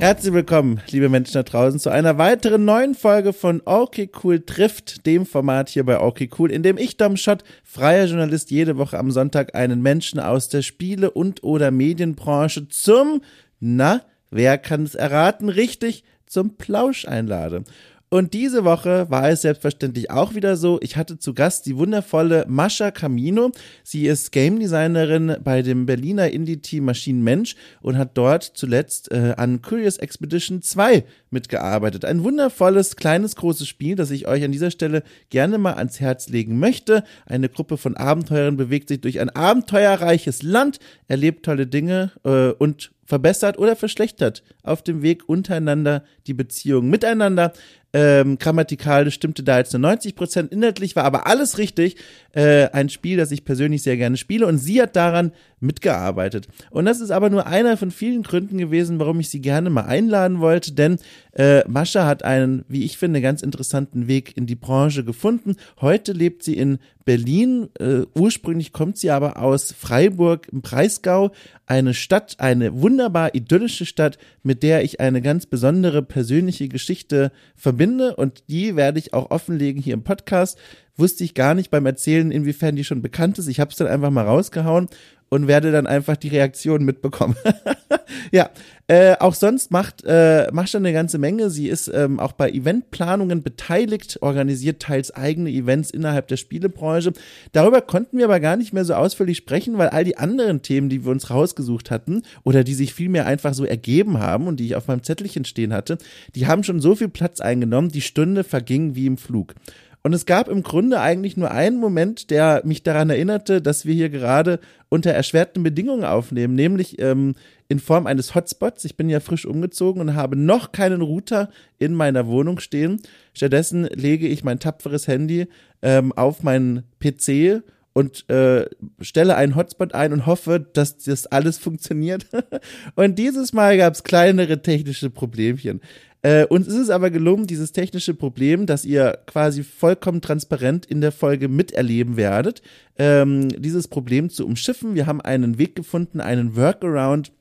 Herzlich willkommen, liebe Menschen da draußen, zu einer weiteren neuen Folge von Okay Cool trifft, dem Format hier bei Okay Cool, in dem ich, Dom Schott, freier Journalist, jede Woche am Sonntag einen Menschen aus der Spiele- und oder Medienbranche zum, na, wer kann es erraten, richtig, zum Plausch einlade. Und diese Woche war es selbstverständlich auch wieder so. Ich hatte zu Gast die wundervolle Mascha Camino. Sie ist Game Designerin bei dem Berliner Indie-Team Maschinen Mensch und hat dort zuletzt äh, an Curious Expedition 2 mitgearbeitet. Ein wundervolles, kleines, großes Spiel, das ich euch an dieser Stelle gerne mal ans Herz legen möchte. Eine Gruppe von Abenteurern bewegt sich durch ein abenteuerreiches Land, erlebt tolle Dinge äh, und verbessert oder verschlechtert auf dem Weg untereinander die Beziehung miteinander. Ähm, grammatikalisch stimmte da jetzt nur 90 Prozent, inhaltlich war aber alles richtig. Äh, ein Spiel, das ich persönlich sehr gerne spiele und sie hat daran mitgearbeitet. Und das ist aber nur einer von vielen Gründen gewesen, warum ich sie gerne mal einladen wollte, denn äh, Mascha hat einen, wie ich finde, ganz interessanten Weg in die Branche gefunden. Heute lebt sie in Berlin. Äh, ursprünglich kommt sie aber aus Freiburg im Breisgau, eine Stadt, eine wunderbar idyllische Stadt, mit der ich eine ganz besondere persönliche Geschichte verbinde und die werde ich auch offenlegen hier im Podcast. Wusste ich gar nicht beim Erzählen, inwiefern die schon bekannt ist. Ich habe es dann einfach mal rausgehauen und werde dann einfach die Reaktion mitbekommen. ja, äh, auch sonst macht äh, macht schon eine ganze Menge. Sie ist ähm, auch bei Eventplanungen beteiligt, organisiert teils eigene Events innerhalb der Spielebranche. Darüber konnten wir aber gar nicht mehr so ausführlich sprechen, weil all die anderen Themen, die wir uns rausgesucht hatten oder die sich vielmehr einfach so ergeben haben und die ich auf meinem Zettelchen stehen hatte, die haben schon so viel Platz eingenommen. Die Stunde verging wie im Flug. Und es gab im Grunde eigentlich nur einen Moment, der mich daran erinnerte, dass wir hier gerade unter erschwerten Bedingungen aufnehmen, nämlich ähm, in Form eines Hotspots. Ich bin ja frisch umgezogen und habe noch keinen Router in meiner Wohnung stehen. Stattdessen lege ich mein tapferes Handy ähm, auf meinen PC und äh, stelle einen Hotspot ein und hoffe, dass das alles funktioniert. und dieses Mal gab es kleinere technische Problemchen. Äh, uns ist es aber gelungen, dieses technische Problem, das ihr quasi vollkommen transparent in der Folge miterleben werdet, ähm, dieses Problem zu umschiffen. Wir haben einen Weg gefunden, einen Workaround,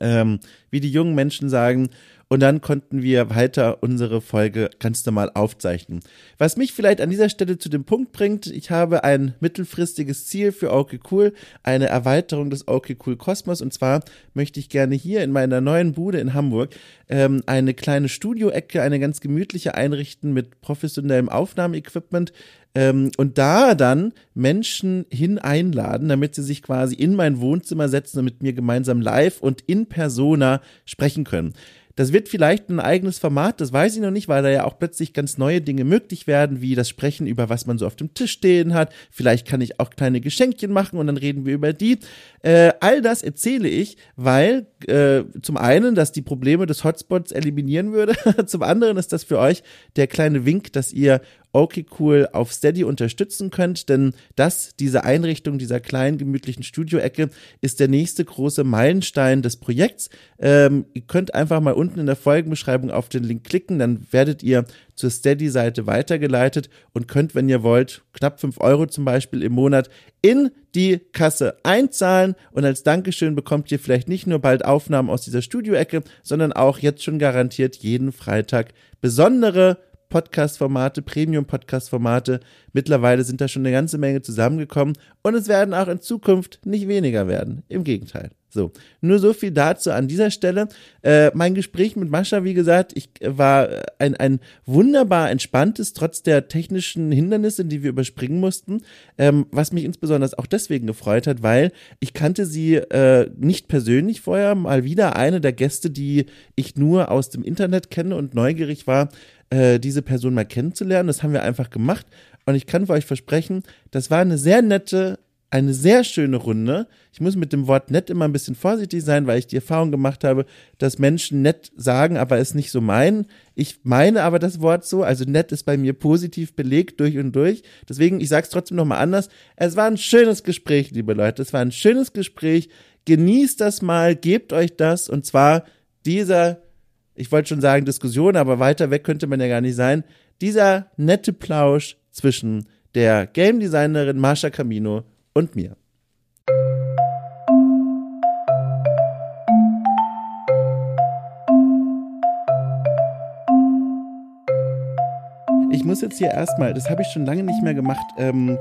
ähm, wie die jungen Menschen sagen, und dann konnten wir weiter unsere Folge ganz normal aufzeichnen. Was mich vielleicht an dieser Stelle zu dem Punkt bringt, ich habe ein mittelfristiges Ziel für OK Cool, eine Erweiterung des OK Cool Kosmos und zwar möchte ich gerne hier in meiner neuen Bude in Hamburg ähm, eine kleine Studioecke, eine ganz gemütliche einrichten mit professionellem Aufnahmeequipment, ähm, und da dann Menschen hin einladen, damit sie sich quasi in mein Wohnzimmer setzen und mit mir gemeinsam live und in persona sprechen können. Das wird vielleicht ein eigenes Format, das weiß ich noch nicht, weil da ja auch plötzlich ganz neue Dinge möglich werden, wie das Sprechen über was man so auf dem Tisch stehen hat. Vielleicht kann ich auch kleine Geschenkchen machen und dann reden wir über die. Äh, all das erzähle ich, weil äh, zum einen, dass die Probleme des Hotspots eliminieren würde, zum anderen ist das für euch der kleine Wink, dass ihr okay cool auf Steady unterstützen könnt, denn das, diese Einrichtung dieser kleinen gemütlichen Studioecke ist der nächste große Meilenstein des Projekts. Ähm, ihr könnt einfach mal unten in der Folgenbeschreibung auf den Link klicken, dann werdet ihr zur Steady-Seite weitergeleitet und könnt, wenn ihr wollt, knapp fünf Euro zum Beispiel im Monat in die Kasse einzahlen und als Dankeschön bekommt ihr vielleicht nicht nur bald Aufnahmen aus dieser Studioecke, sondern auch jetzt schon garantiert jeden Freitag besondere Podcast-Formate, Premium-Podcast-Formate. Mittlerweile sind da schon eine ganze Menge zusammengekommen und es werden auch in Zukunft nicht weniger werden. Im Gegenteil. So, nur so viel dazu an dieser Stelle. Äh, mein Gespräch mit Mascha, wie gesagt, ich äh, war ein, ein wunderbar entspanntes, trotz der technischen Hindernisse, die wir überspringen mussten, ähm, was mich insbesondere auch deswegen gefreut hat, weil ich kannte sie äh, nicht persönlich vorher, mal wieder eine der Gäste, die ich nur aus dem Internet kenne und neugierig war, äh, diese Person mal kennenzulernen. Das haben wir einfach gemacht. Und ich kann für euch versprechen, das war eine sehr nette, eine sehr schöne Runde. Ich muss mit dem Wort nett immer ein bisschen vorsichtig sein, weil ich die Erfahrung gemacht habe, dass Menschen nett sagen, aber es nicht so meinen. Ich meine aber das Wort so, also nett ist bei mir positiv belegt durch und durch. Deswegen, ich sage es trotzdem nochmal anders. Es war ein schönes Gespräch, liebe Leute. Es war ein schönes Gespräch. Genießt das mal, gebt euch das und zwar dieser ich wollte schon sagen Diskussion, aber weiter weg könnte man ja gar nicht sein. Dieser nette Plausch zwischen der Game Designerin Marsha Camino und mir. Ich muss jetzt hier erstmal, das habe ich schon lange nicht mehr gemacht, ähm,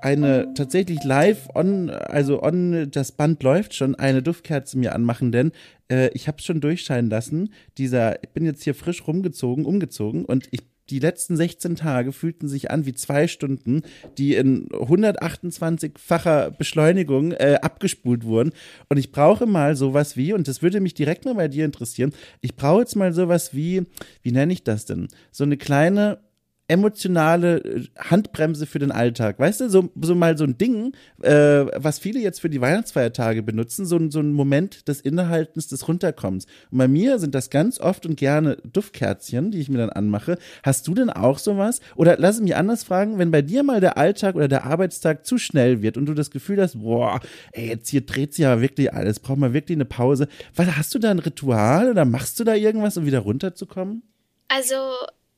eine tatsächlich live on, also on, das Band läuft schon, eine Duftkerze mir anmachen, denn äh, ich habe es schon durchscheinen lassen. Dieser, ich bin jetzt hier frisch rumgezogen, umgezogen und ich die letzten 16 Tage fühlten sich an wie zwei Stunden, die in 128-facher Beschleunigung äh, abgespult wurden. Und ich brauche mal sowas wie, und das würde mich direkt mal bei dir interessieren, ich brauche jetzt mal sowas wie, wie nenne ich das denn? So eine kleine emotionale äh, Handbremse für den Alltag. Weißt du, so, so mal so ein Ding, äh, was viele jetzt für die Weihnachtsfeiertage benutzen, so, so ein Moment des Innehaltens, des Runterkommens. Und bei mir sind das ganz oft und gerne Duftkerzchen, die ich mir dann anmache. Hast du denn auch sowas? Oder lass mich anders fragen, wenn bei dir mal der Alltag oder der Arbeitstag zu schnell wird und du das Gefühl hast, boah, ey, jetzt hier dreht sich aber wirklich alles, braucht man wirklich eine Pause. Was, hast du da ein Ritual oder machst du da irgendwas, um wieder runterzukommen? Also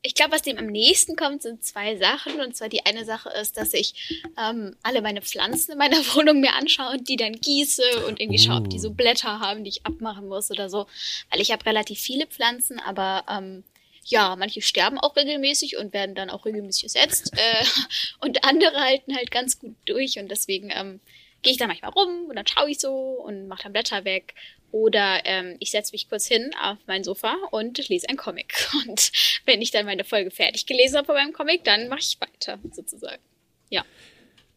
ich glaube, was dem am nächsten kommt, sind zwei Sachen. Und zwar die eine Sache ist, dass ich ähm, alle meine Pflanzen in meiner Wohnung mir anschaue und die dann gieße und irgendwie schaue, ob die so oh. Blätter haben, die ich abmachen muss oder so. Weil ich habe relativ viele Pflanzen, aber ähm, ja, manche sterben auch regelmäßig und werden dann auch regelmäßig ersetzt. Äh, und andere halten halt ganz gut durch. Und deswegen ähm, gehe ich da manchmal rum und dann schaue ich so und mache dann Blätter weg oder ähm, ich setze mich kurz hin auf mein Sofa und lese ein Comic. Und wenn ich dann meine Folge fertig gelesen habe von meinem Comic, dann mache ich weiter, sozusagen. Ja.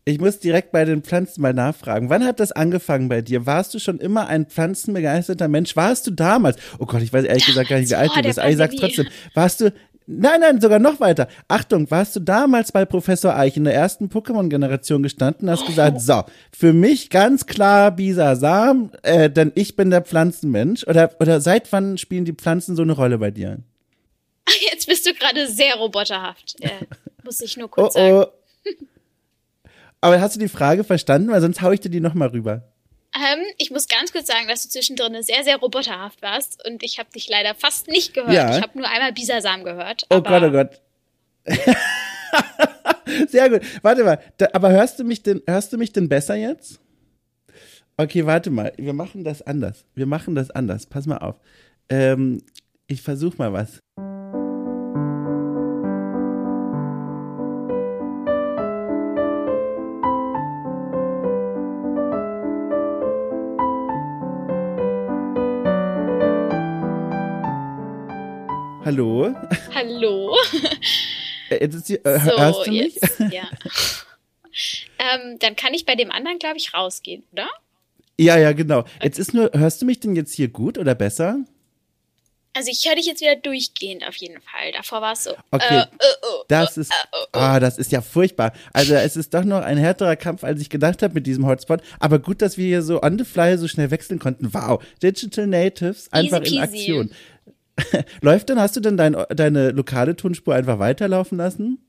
Ich muss direkt bei den Pflanzen mal nachfragen. Wann hat das angefangen bei dir? Warst du schon immer ein pflanzenbegeisterter Mensch? Warst du damals? Oh Gott, ich weiß ehrlich gesagt gar nicht, wie alt du bist. Aber ich sag's trotzdem. Warst du, Nein, nein, sogar noch weiter. Achtung, warst du damals bei Professor Eich in der ersten Pokémon-Generation gestanden und hast gesagt, so, für mich ganz klar Bisasam, äh, denn ich bin der Pflanzenmensch. Oder, oder seit wann spielen die Pflanzen so eine Rolle bei dir? Jetzt bist du gerade sehr roboterhaft. Äh, muss ich nur kurz oh, oh. sagen. Aber hast du die Frage verstanden? Weil sonst hau ich dir die nochmal rüber. Ähm, ich muss ganz kurz sagen, dass du zwischendrin sehr, sehr roboterhaft warst und ich habe dich leider fast nicht gehört. Ja. Ich habe nur einmal Bisasam gehört. Oh Gott, oh Gott. sehr gut. Warte mal, da, aber hörst du mich denn, hörst du mich denn besser jetzt? Okay, warte mal. Wir machen das anders. Wir machen das anders. Pass mal auf. Ähm, ich versuche mal was. Hallo. Hallo. Äh, jetzt ist die, äh, so, hörst du mich? Jetzt, ja. ähm, dann kann ich bei dem anderen, glaube ich, rausgehen, oder? Ja, ja, genau. Jetzt ist nur, hörst du mich denn jetzt hier gut oder besser? Also ich höre dich jetzt wieder durchgehend auf jeden Fall. Davor war es so. Okay. Äh, oh, das ist, äh, oh, oh. ah, das ist ja furchtbar. Also es ist doch noch ein härterer Kampf, als ich gedacht habe mit diesem Hotspot. Aber gut, dass wir hier so on the fly so schnell wechseln konnten. Wow, Digital Natives einfach in Aktion. Läuft denn, hast du denn dein, deine lokale Tonspur einfach weiterlaufen lassen?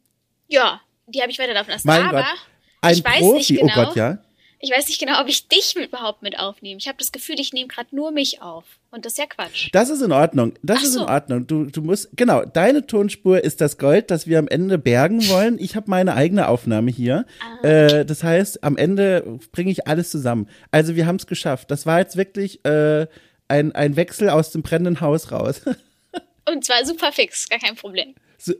Ja, die habe ich weiterlaufen lassen. Mein aber Gott. Ein ich weiß Profi, nicht genau, oh Gott, ja. Ich weiß nicht genau, ob ich dich überhaupt mit aufnehme. Ich habe das Gefühl, ich nehme gerade nur mich auf. Und das ist ja Quatsch. Das ist in Ordnung. Das Ach ist so. in Ordnung. Du, du musst, genau, deine Tonspur ist das Gold, das wir am Ende bergen wollen. Ich habe meine eigene Aufnahme hier. Ah. Äh, das heißt, am Ende bringe ich alles zusammen. Also wir haben es geschafft. Das war jetzt wirklich äh, ein, ein Wechsel aus dem brennenden Haus raus. Und zwar super fix, gar kein Problem.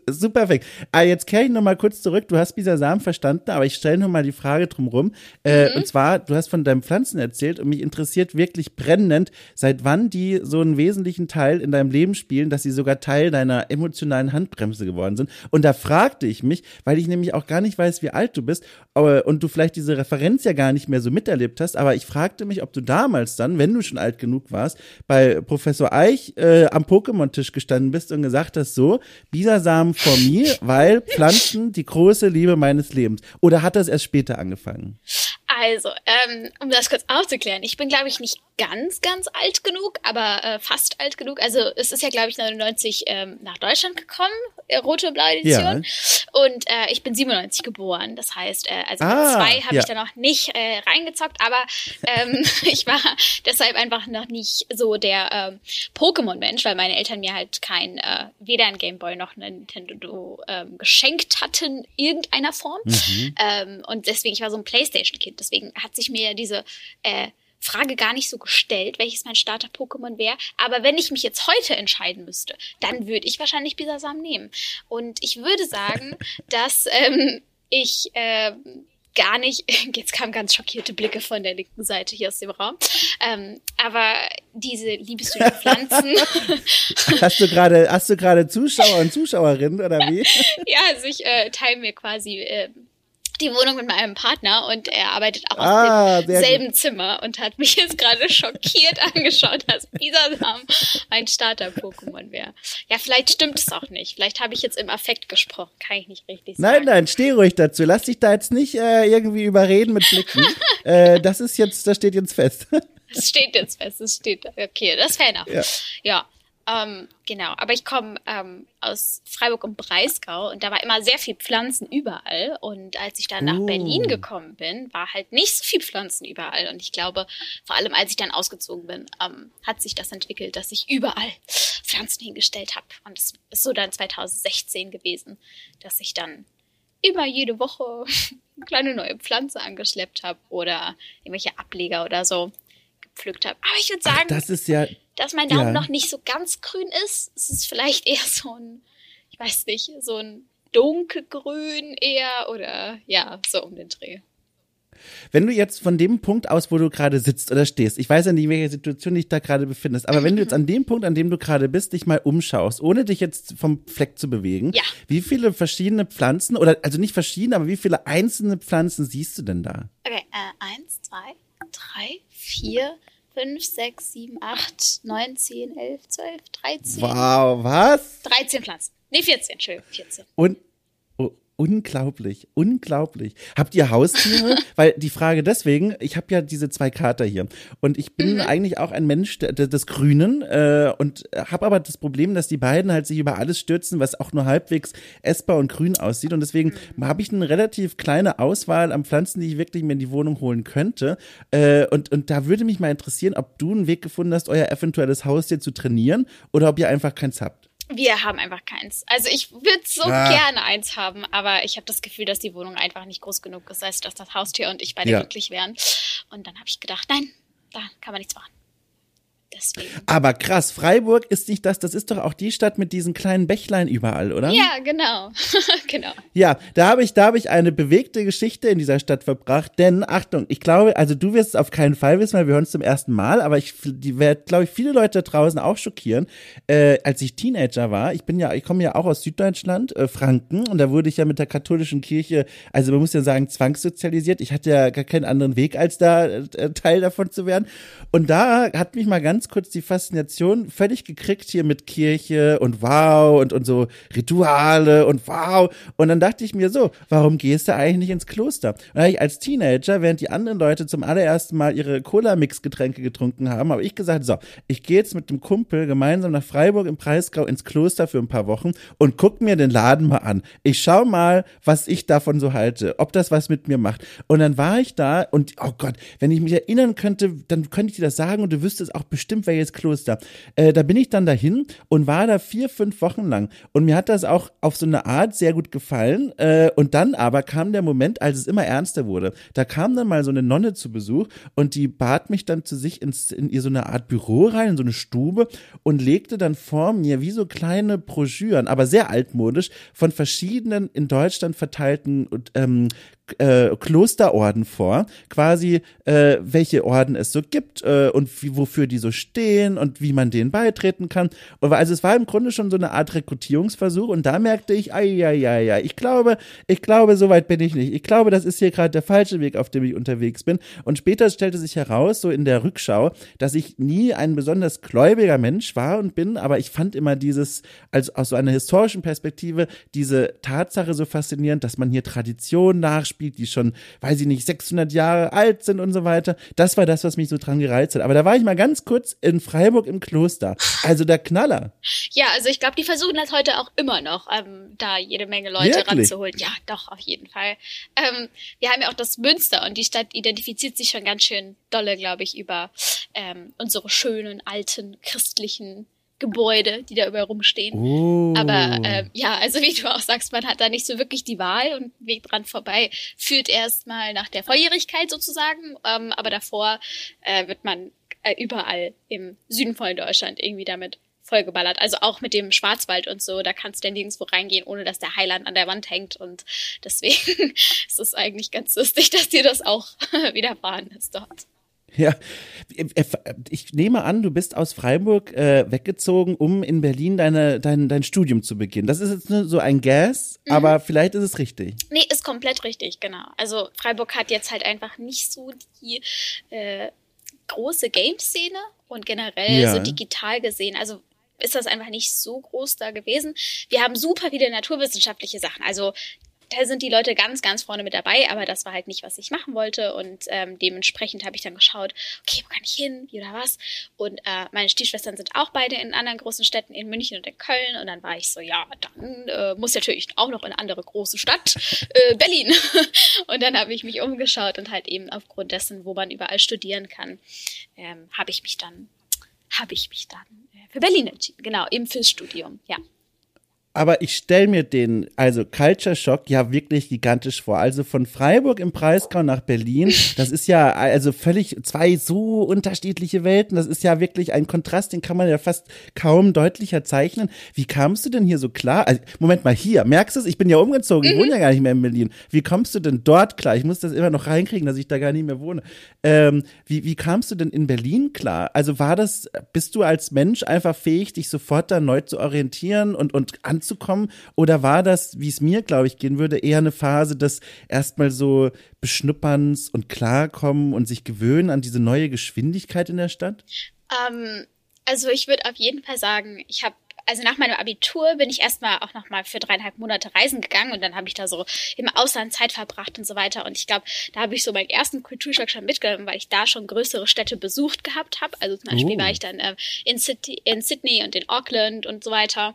Super weg. Ah, jetzt kehre ich nochmal kurz zurück. Du hast Bisasam verstanden, aber ich stelle nochmal die Frage drumrum. Äh, mhm. Und zwar, du hast von deinen Pflanzen erzählt und mich interessiert wirklich brennend, seit wann die so einen wesentlichen Teil in deinem Leben spielen, dass sie sogar Teil deiner emotionalen Handbremse geworden sind. Und da fragte ich mich, weil ich nämlich auch gar nicht weiß, wie alt du bist und du vielleicht diese Referenz ja gar nicht mehr so miterlebt hast, aber ich fragte mich, ob du damals dann, wenn du schon alt genug warst, bei Professor Eich äh, am Pokémon-Tisch gestanden bist und gesagt hast, so, Bisasam Namen for me, weil Pflanzen die große Liebe meines Lebens. Oder hat das erst später angefangen? Also, ähm, um das kurz aufzuklären, ich bin, glaube ich, nicht ganz, ganz alt genug, aber äh, fast alt genug. Also es ist ja, glaube ich, 99 ähm, nach Deutschland gekommen, äh, rote und blaue Edition. Ja. Und äh, ich bin 97 geboren. Das heißt, äh, also ah, zwei habe ja. ich da noch nicht äh, reingezockt, aber ähm, ich war deshalb einfach noch nicht so der ähm, Pokémon-Mensch, weil meine Eltern mir halt kein, äh, weder ein Gameboy noch ein Nintendo ähm, geschenkt hatten, irgendeiner Form. Mhm. Ähm, und deswegen, ich war so ein Playstation-Kind. Deswegen hat sich mir diese äh, Frage gar nicht so gestellt, welches mein Starter-Pokémon wäre. Aber wenn ich mich jetzt heute entscheiden müsste, dann würde ich wahrscheinlich Bisasam nehmen. Und ich würde sagen, dass ähm, ich äh, gar nicht, jetzt kamen ganz schockierte Blicke von der linken Seite hier aus dem Raum, ähm, aber diese liebesüden Pflanzen. hast du gerade, hast du gerade Zuschauer und Zuschauerinnen oder wie? ja, also ich äh, teile mir quasi äh, die Wohnung mit meinem Partner und er arbeitet auch Ah, aus demselben Zimmer und hat mich jetzt gerade schockiert angeschaut, dass Bisasam ein Starter-Pokémon wäre. Ja, vielleicht stimmt es auch nicht. Vielleicht habe ich jetzt im Affekt gesprochen. Kann ich nicht richtig sagen. Nein, nein, steh ruhig dazu. Lass dich da jetzt nicht äh, irgendwie überreden mit Blicken. äh, das ist jetzt, das steht jetzt fest. Das steht jetzt fest, das steht. Okay, das ist fair enough. Ja. Ja. Ähm, genau, aber ich komme ähm, aus Freiburg und Breisgau und da war immer sehr viel Pflanzen überall. Und als ich dann nach Oh. Berlin gekommen bin, war halt nicht so viel Pflanzen überall. Und ich glaube, vor allem als ich dann ausgezogen bin, ähm, hat sich das entwickelt, dass ich überall Pflanzen hingestellt habe. Und es ist so dann 2016 gewesen, dass ich dann immer jede Woche eine kleine neue Pflanze angeschleppt habe oder irgendwelche Ableger oder so gepflückt habe. Aber ich würde sagen, Das ist ja, dass mein Daumen Ja. noch nicht so ganz grün ist. Es ist vielleicht eher so ein, ich weiß nicht, so ein dunkelgrün eher oder ja, so um den Dreh. wenn du jetzt von dem Punkt aus, wo du gerade sitzt oder stehst, ich weiß ja nicht, in welcher Situation dich da gerade befindest, aber wenn du jetzt an dem Punkt, an dem du gerade bist, dich mal umschaust, ohne dich jetzt vom Fleck zu bewegen, Ja. wie viele verschiedene Pflanzen oder also nicht verschiedene, aber wie viele einzelne Pflanzen siehst du denn da? Okay, äh, eins, zwei, drei, vier, fünf, sechs, sieben, acht, neun, zehn, elf, zwölf, dreizehn. Wow, was? 13 Pflanzen. Nee, 14, Entschuldigung, 14. Und unglaublich, unglaublich. Habt ihr Haustiere? Weil die Frage deswegen, ich habe ja diese zwei Kater hier und ich bin eigentlich auch ein Mensch des Grünen äh, und habe aber das Problem, dass die beiden halt sich über alles stürzen, was auch nur halbwegs essbar und grün aussieht und deswegen habe ich eine relativ kleine Auswahl an Pflanzen, die ich wirklich mir in die Wohnung holen könnte äh, und und da würde mich mal interessieren, ob du einen Weg gefunden hast, euer eventuelles Haustier zu trainieren oder ob ihr einfach keins habt. Wir haben einfach keins. Also ich würde so Ah. gerne eins haben, aber ich habe das Gefühl, dass die Wohnung einfach nicht groß genug ist, als dass das Haustier und ich beide Ja. glücklich wären. Und dann habe ich gedacht, nein, da kann man nichts machen. Deswegen. Aber krass, Freiburg ist nicht das, das ist doch auch die Stadt mit diesen kleinen Bächlein überall, oder? Ja, genau. genau. Ja, da habe ich, da habe ich eine bewegte Geschichte in dieser Stadt verbracht, denn Achtung, ich glaube, also du wirst es auf keinen Fall wissen, weil wir hören es zum ersten Mal, aber ich, die werde, glaube ich, viele Leute da draußen auch schockieren. Äh, als ich Teenager war, ich bin ja, ich komme ja auch aus Süddeutschland, äh, Franken, und da wurde ich ja mit der katholischen Kirche, also man muss ja sagen, zwangssozialisiert. Ich hatte ja gar keinen anderen Weg, als da äh, Teil davon zu werden. Und da hat mich mal ganz kurz die Faszination völlig gekriegt hier mit Kirche und wow und, und so Rituale und wow. Und dann dachte ich mir so, warum gehst du eigentlich nicht ins Kloster? Und ich als Teenager, während die anderen Leute zum allerersten Mal ihre Cola-Mix-Getränke getrunken haben, habe ich gesagt, so, ich gehe jetzt mit dem Kumpel gemeinsam nach Freiburg im Breisgau ins Kloster für ein paar Wochen und guck mir den Laden mal an. Ich schau mal, was ich davon so halte, ob das was mit mir macht. Und dann war ich da und, oh Gott, wenn ich mich erinnern könnte, dann könnte ich dir das sagen und du wüsstest auch bestimmt, welches Kloster. Äh, da bin ich dann dahin und war da vier, fünf Wochen lang. Und mir hat das auch auf so eine Art sehr gut gefallen. Äh, und dann aber kam der Moment, als es immer ernster wurde. Da kam dann mal so eine Nonne zu Besuch und die bat mich dann zu sich ins, in ihr so eine Art Büro rein, in so eine Stube und legte dann vor mir wie so kleine Broschüren, aber sehr altmodisch, von verschiedenen in Deutschland verteilten ähm, äh, Klosterorden vor, quasi äh, welche Orden es so gibt äh, und wie, wofür die so stehen und wie man denen beitreten kann. Also es war im Grunde schon so eine Art Rekrutierungsversuch und da merkte ich, ai, ai, ich glaube, ich glaube, so weit bin ich nicht. Ich glaube, das ist hier gerade der falsche Weg, auf dem ich unterwegs bin. Und später stellte sich heraus, so in der Rückschau, dass ich nie ein besonders gläubiger Mensch war und bin, aber ich fand immer dieses, also aus so einer historischen Perspektive, diese Tatsache so faszinierend, dass man hier Traditionen nachspielt, die schon, weiß ich nicht, 600 Jahre alt sind und so weiter. Das war das, was mich so dran gereizt hat. Aber da war ich mal ganz kurz in Freiburg im Kloster. Also der Knaller. Ja, also ich glaube, die versuchen das heute auch immer noch, ähm, da jede Menge Leute Wirklich? ranzuholen. Ja, doch, auf jeden Fall. Ähm, wir haben ja auch das Münster und die Stadt identifiziert sich schon ganz schön dolle, glaube ich, über ähm, unsere schönen, alten, christlichen Gebäude, die da überall rumstehen. Oh. Aber äh, ja, also wie du auch sagst, man hat da nicht so wirklich die Wahl und Weg dran vorbei führt erstmal nach der Volljährigkeit sozusagen, ähm, aber davor äh, wird man äh, überall im Süden von Deutschland irgendwie damit vollgeballert. Also auch mit dem Schwarzwald und so, da kannst du ja nirgendwo reingehen, ohne dass der Heiland an der Wand hängt. Und deswegen ist es eigentlich ganz lustig, dass dir das auch widerfahren ist dort. Ja, ich nehme an, du bist aus Freiburg äh, weggezogen, um in Berlin deine, dein, dein Studium zu beginnen. Das ist jetzt nur so ein Gas, mhm. aber vielleicht ist es richtig. Nee, ist komplett richtig, genau. Also Freiburg hat jetzt halt einfach nicht so die äh, große Game-Szene und generell ja. so digital gesehen. Also ist das einfach nicht so groß da gewesen. Wir haben super viele naturwissenschaftliche Sachen. Also da sind die Leute ganz, ganz vorne mit dabei, aber das war halt nicht, was ich machen wollte. Und ähm, dementsprechend habe ich dann geschaut, okay, wo kann ich hin, wie oder was? Und äh, meine Stiefschwestern sind auch beide in anderen großen Städten, in München und in Köln. Und dann war ich so, ja, dann äh, muss natürlich auch noch in eine andere große Stadt, äh, Berlin. und dann habe ich mich umgeschaut und halt eben aufgrund dessen, wo man überall studieren kann, ähm, habe ich mich dann, habe ich mich dann äh, für Berlin entschieden. Genau, eben fürs Studium, ja. Aber ich stelle mir den, also Culture Shock, ja wirklich gigantisch vor. Also von Freiburg im Breisgau nach Berlin, das ist ja also völlig zwei so unterschiedliche Welten. Das ist ja wirklich ein Kontrast, den kann man ja fast kaum deutlicher zeichnen. Wie kamst du denn hier so klar? Also, Moment mal, hier, merkst du es? Ich bin ja umgezogen, ich wohne ja gar nicht mehr in Berlin. Wie kommst du denn dort klar? Ich muss das immer noch reinkriegen, dass ich da gar nicht mehr wohne. Ähm, wie, wie kamst du denn in Berlin klar? Also war das, bist du als Mensch einfach fähig, dich sofort da neu zu orientieren und, und an anzukommen? Oder war das, wie es mir, glaube ich, gehen würde, eher eine Phase des erstmal so Beschnupperns und Klarkommen und sich gewöhnen an diese neue Geschwindigkeit in der Stadt? Ähm, also ich würde auf jeden Fall sagen, ich habe also nach meinem Abitur bin ich erstmal auch nochmal für dreieinhalb Monate reisen gegangen und dann habe ich da so im Ausland Zeit verbracht und so weiter. Und ich glaube, da habe ich so meinen ersten Kulturschock schon mitgenommen, weil ich da schon größere Städte besucht gehabt habe. Also zum Beispiel oh. war ich dann äh, in, City, in Sydney und in Auckland und so weiter.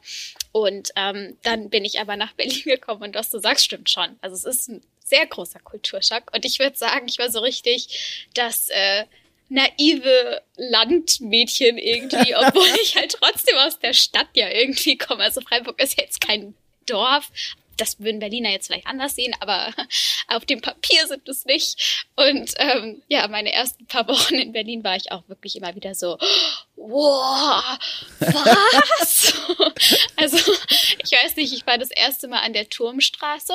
Und ähm, dann bin ich aber nach Berlin gekommen und was du sagst, stimmt schon. Also es ist ein sehr großer Kulturschock. Und ich würde sagen, ich war so richtig das äh, naive Landmädchen irgendwie, obwohl ich halt trotzdem aus der Stadt ja irgendwie komme. Also Freiburg ist jetzt kein Dorf. Das würden Berliner jetzt vielleicht anders sehen, aber auf dem Papier sind es nicht. Und ähm, ja, meine ersten paar Wochen in Berlin war ich auch wirklich immer wieder so, wow, was? also ich weiß nicht, ich war das erste Mal an der Turmstraße.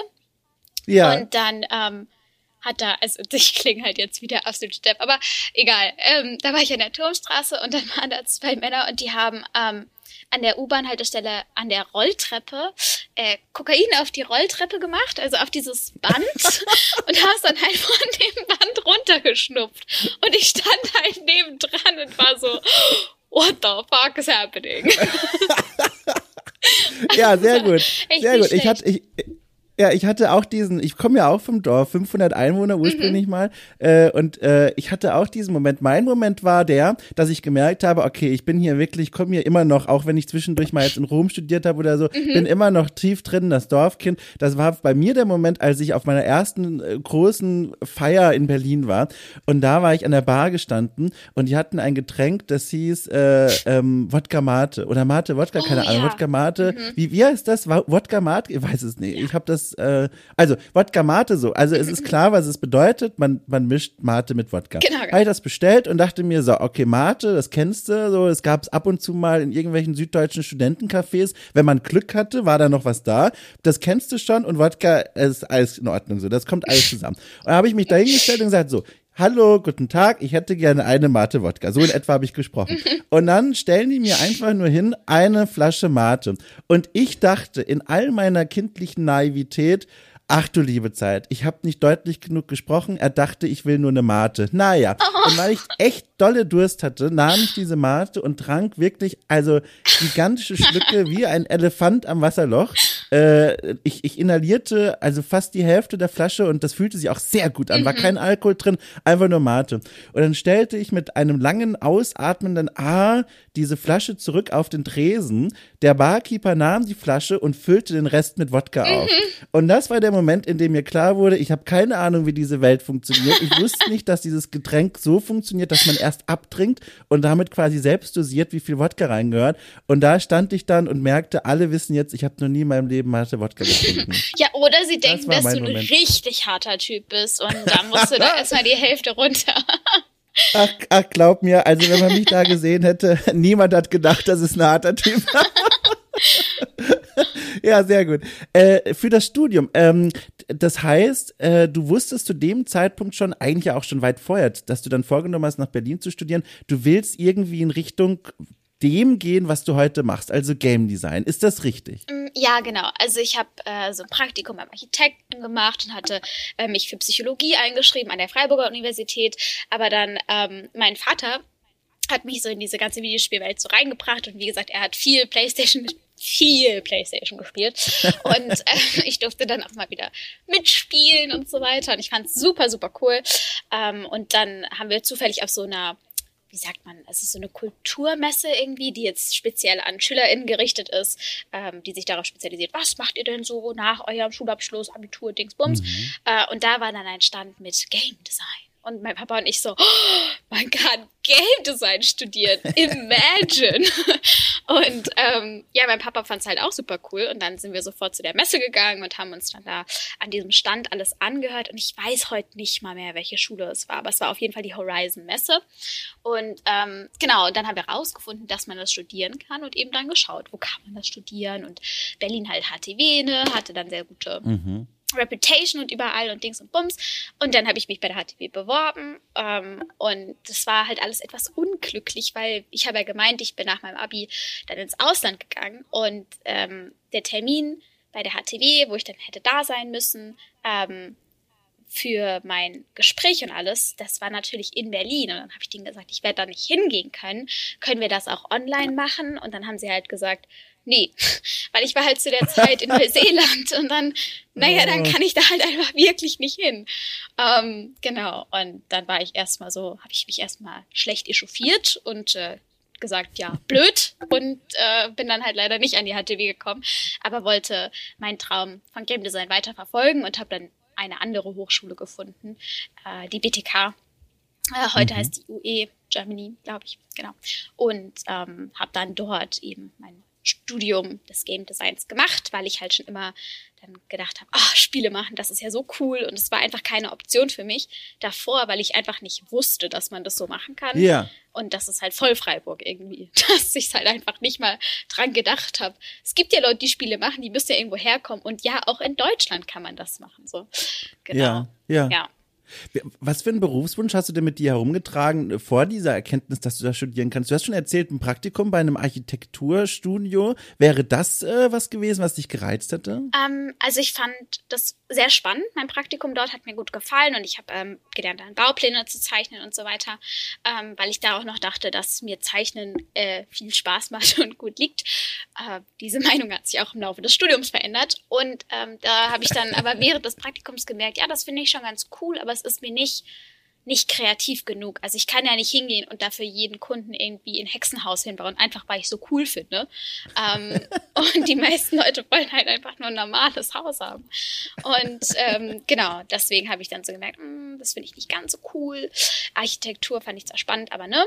Ja. Und dann ähm, hat da, also ich klinge halt jetzt wieder absolut Stepp, aber egal. Ähm, da war ich an der Turmstraße und dann waren da zwei Männer und die haben ähm, an der U-Bahn-Haltestelle an der Rolltreppe äh, Kokain auf die Rolltreppe gemacht, also auf dieses Band und hast dann halt von dem Band runtergeschnupft. Und ich stand halt nebendran und war so, what the fuck is happening? ja, sehr gut. Sehr gut. Ich hatte, ich, ja, ich hatte auch diesen, ich komme ja auch vom Dorf, 500 Einwohner ursprünglich mhm. mal, äh, und äh, ich hatte auch diesen Moment. Mein Moment war der, dass ich gemerkt habe, okay, ich bin hier wirklich, komme hier immer noch, auch wenn ich zwischendurch mal jetzt in Rom studiert habe oder so, mhm. bin immer noch tief drin, das Dorfkind. Das war bei mir der Moment, als ich auf meiner ersten äh, großen Feier in Berlin war und da war ich an der Bar gestanden und die hatten ein Getränk, das hieß äh, ähm, Wodka Mate oder Mate Wodka, keine oh, Ahnung, ja. Wodka Mate. Mhm. Wie, wie heißt das? Wodka Mate? Ich weiß es nicht. Ich habe das äh, also Wodka Mate so. Also es ist klar, was es bedeutet. Man, man mischt Mate mit Wodka. Genau. Habe ich das bestellt und dachte mir so, okay, Mate, das kennst du. So, es gab es ab und zu mal in irgendwelchen süddeutschen Studentencafés. Wenn man Glück hatte, war da noch was da. Das kennst du schon und Wodka ist alles in Ordnung. So, das kommt alles zusammen. Und da habe ich mich dahingestellt und gesagt, so, Hallo, guten Tag, ich hätte gerne eine Mate Wodka. So in etwa habe ich gesprochen. Und dann stellen die mir einfach nur hin eine Flasche Mate. Und ich dachte in all meiner kindlichen Naivität, Ach du liebe Zeit, ich habe nicht deutlich genug gesprochen. Er dachte, ich will nur eine Mate. Naja, oh. und weil ich echt dolle Durst hatte, nahm ich diese Mate und trank wirklich, also gigantische Schlücke wie ein Elefant am Wasserloch. Äh, ich, ich inhalierte also fast die Hälfte der Flasche und das fühlte sich auch sehr gut an. War Mhm. kein Alkohol drin, einfach nur Mate. Und dann stellte ich mit einem langen, ausatmenden A diese Flasche zurück auf den Tresen. Der Barkeeper nahm die Flasche und füllte den Rest mit Wodka auf. Und das war der Moment, in dem mir klar wurde, ich habe keine Ahnung, wie diese Welt funktioniert. Ich wusste nicht, dass dieses Getränk so funktioniert, dass man erst abtrinkt und damit quasi selbst dosiert, wie viel Wodka reingehört. Und da stand ich dann und merkte, alle wissen jetzt, ich habe noch nie in meinem Leben Mate Wodka getrunken. Ja, oder sie denken, war dass du ein Moment. richtig harter Typ bist und dann musst du da erstmal die Hälfte runter. Ach, ach, glaub mir, also wenn man mich da gesehen hätte, niemand hat gedacht, das ist ein harter Typ. Ja, sehr gut. Äh, für das Studium, ähm, das heißt, äh, du wusstest zu dem Zeitpunkt schon, eigentlich auch schon weit vorher, dass du dann vorgenommen hast, nach Berlin zu studieren. Du willst irgendwie in Richtung dem gehen, was du heute machst, also Game Design. Ist das richtig? Ja, genau. Also ich habe äh, so ein Praktikum beim Architekten gemacht und hatte äh, mich für Psychologie eingeschrieben an der Freiburger Universität. Aber dann ähm, mein Vater hat mich so in diese ganze Videospielwelt so reingebracht und wie gesagt, er hat viel Playstation mit viel Playstation gespielt und äh, ich durfte dann auch mal wieder mitspielen und so weiter und ich fand es super super cool ähm, und dann haben wir zufällig auf so einer wie sagt man, es ist so eine Kulturmesse irgendwie, die jetzt speziell an SchülerInnen gerichtet ist, ähm, die sich darauf spezialisiert, was macht ihr denn so nach eurem Schulabschluss, Abitur, Dingsbums? Äh, und da war dann ein Stand mit Game Design. Und mein Papa und ich so, oh, man kann Game Design studieren. Imagine. und ähm, ja, mein Papa fand es halt auch super cool. Und dann sind wir sofort zu der Messe gegangen und haben uns dann da an diesem Stand alles angehört. Und ich weiß heute nicht mal mehr, welche Schule es war, aber es war auf jeden Fall die Horizon Messe. Und ähm, genau, und dann haben wir rausgefunden, dass man das studieren kann und eben dann geschaut, wo kann man das studieren. Und Berlin halt HTW, ne, hatte dann sehr gute Reputation und überall und Dings und Bums. Und dann habe ich mich bei der HTW beworben. Ähm, und das war halt alles etwas unglücklich, weil ich habe ja gemeint, ich bin nach meinem Abi dann ins Ausland gegangen. Und ähm, der Termin bei der HTW, wo ich dann hätte da sein müssen, ähm, für mein Gespräch und alles, das war natürlich in Berlin. Und dann habe ich denen gesagt, ich werde da nicht hingehen können. Können wir das auch online machen? Und dann haben sie halt gesagt, nee, weil ich war halt zu der Zeit in Neuseeland und dann, naja, dann kann ich da halt einfach wirklich nicht hin. Ähm, genau, und dann war ich erstmal so, habe ich mich erstmal schlecht echauffiert und äh, gesagt, ja, blöd und äh, bin dann halt leider nicht an die HTW gekommen, aber wollte meinen Traum von Game Design weiter verfolgen und habe dann eine andere Hochschule gefunden, äh, die BTK. Äh, heute heißt die UE Germany, glaube ich, genau. Und ähm, habe dann dort eben mein Studium des Game Designs gemacht, weil ich halt schon immer dann gedacht habe, ah, Spiele machen, das ist ja so cool und es war einfach keine Option für mich davor, weil ich einfach nicht wusste, dass man das so machen kann. Ja. Und das ist halt voll Freiburg irgendwie, dass ich halt einfach nicht mal dran gedacht habe. Es gibt ja Leute, die Spiele machen, die müssen ja irgendwo herkommen und ja, auch in Deutschland kann man das machen, so. Genau. Ja, ja. ja. Was für einen Berufswunsch hast du denn mit dir herumgetragen vor dieser Erkenntnis, dass du da studieren kannst? Du hast schon erzählt, ein Praktikum bei einem Architekturstudio. Wäre das äh, was gewesen, was dich gereizt hätte? Ähm, also ich fand das sehr spannend. Mein Praktikum dort hat mir gut gefallen und ich habe ähm, gelernt, dann Baupläne zu zeichnen und so weiter, ähm, weil ich da auch noch dachte, dass mir Zeichnen äh, viel Spaß macht und gut liegt. Äh, diese Meinung hat sich auch im Laufe des Studiums verändert und ähm, da habe ich dann aber während des Praktikums gemerkt, ja, das finde ich schon ganz cool, aber es ist mir nicht nicht kreativ genug. Also ich kann ja nicht hingehen und dafür jeden Kunden irgendwie ein Hexenhaus hinbauen, einfach weil ich so cool finde. Ähm, und die meisten Leute wollen halt einfach nur ein normales Haus haben. Und ähm, genau, deswegen habe ich dann so gemerkt, "Hm, das finde ich nicht ganz so cool. Architektur fand ich zwar spannend, aber ne?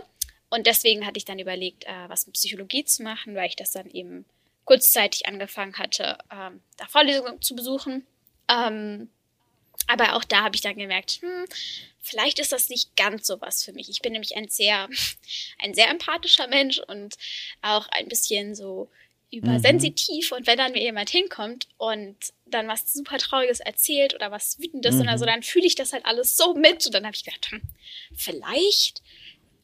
Und deswegen hatte ich dann überlegt, äh, was mit Psychologie zu machen, weil ich das dann eben kurzzeitig angefangen hatte, ähm, da Vorlesungen zu besuchen. Ähm, aber auch da habe ich dann gemerkt, hm, vielleicht ist das nicht ganz so was für mich. Ich bin nämlich ein sehr, ein sehr empathischer Mensch und auch ein bisschen so übersensitiv. Und wenn dann mir jemand hinkommt und dann was super Trauriges erzählt oder was Wütendes oder so, dann fühle ich das halt alles so mit. Und dann habe ich gedacht, hm, vielleicht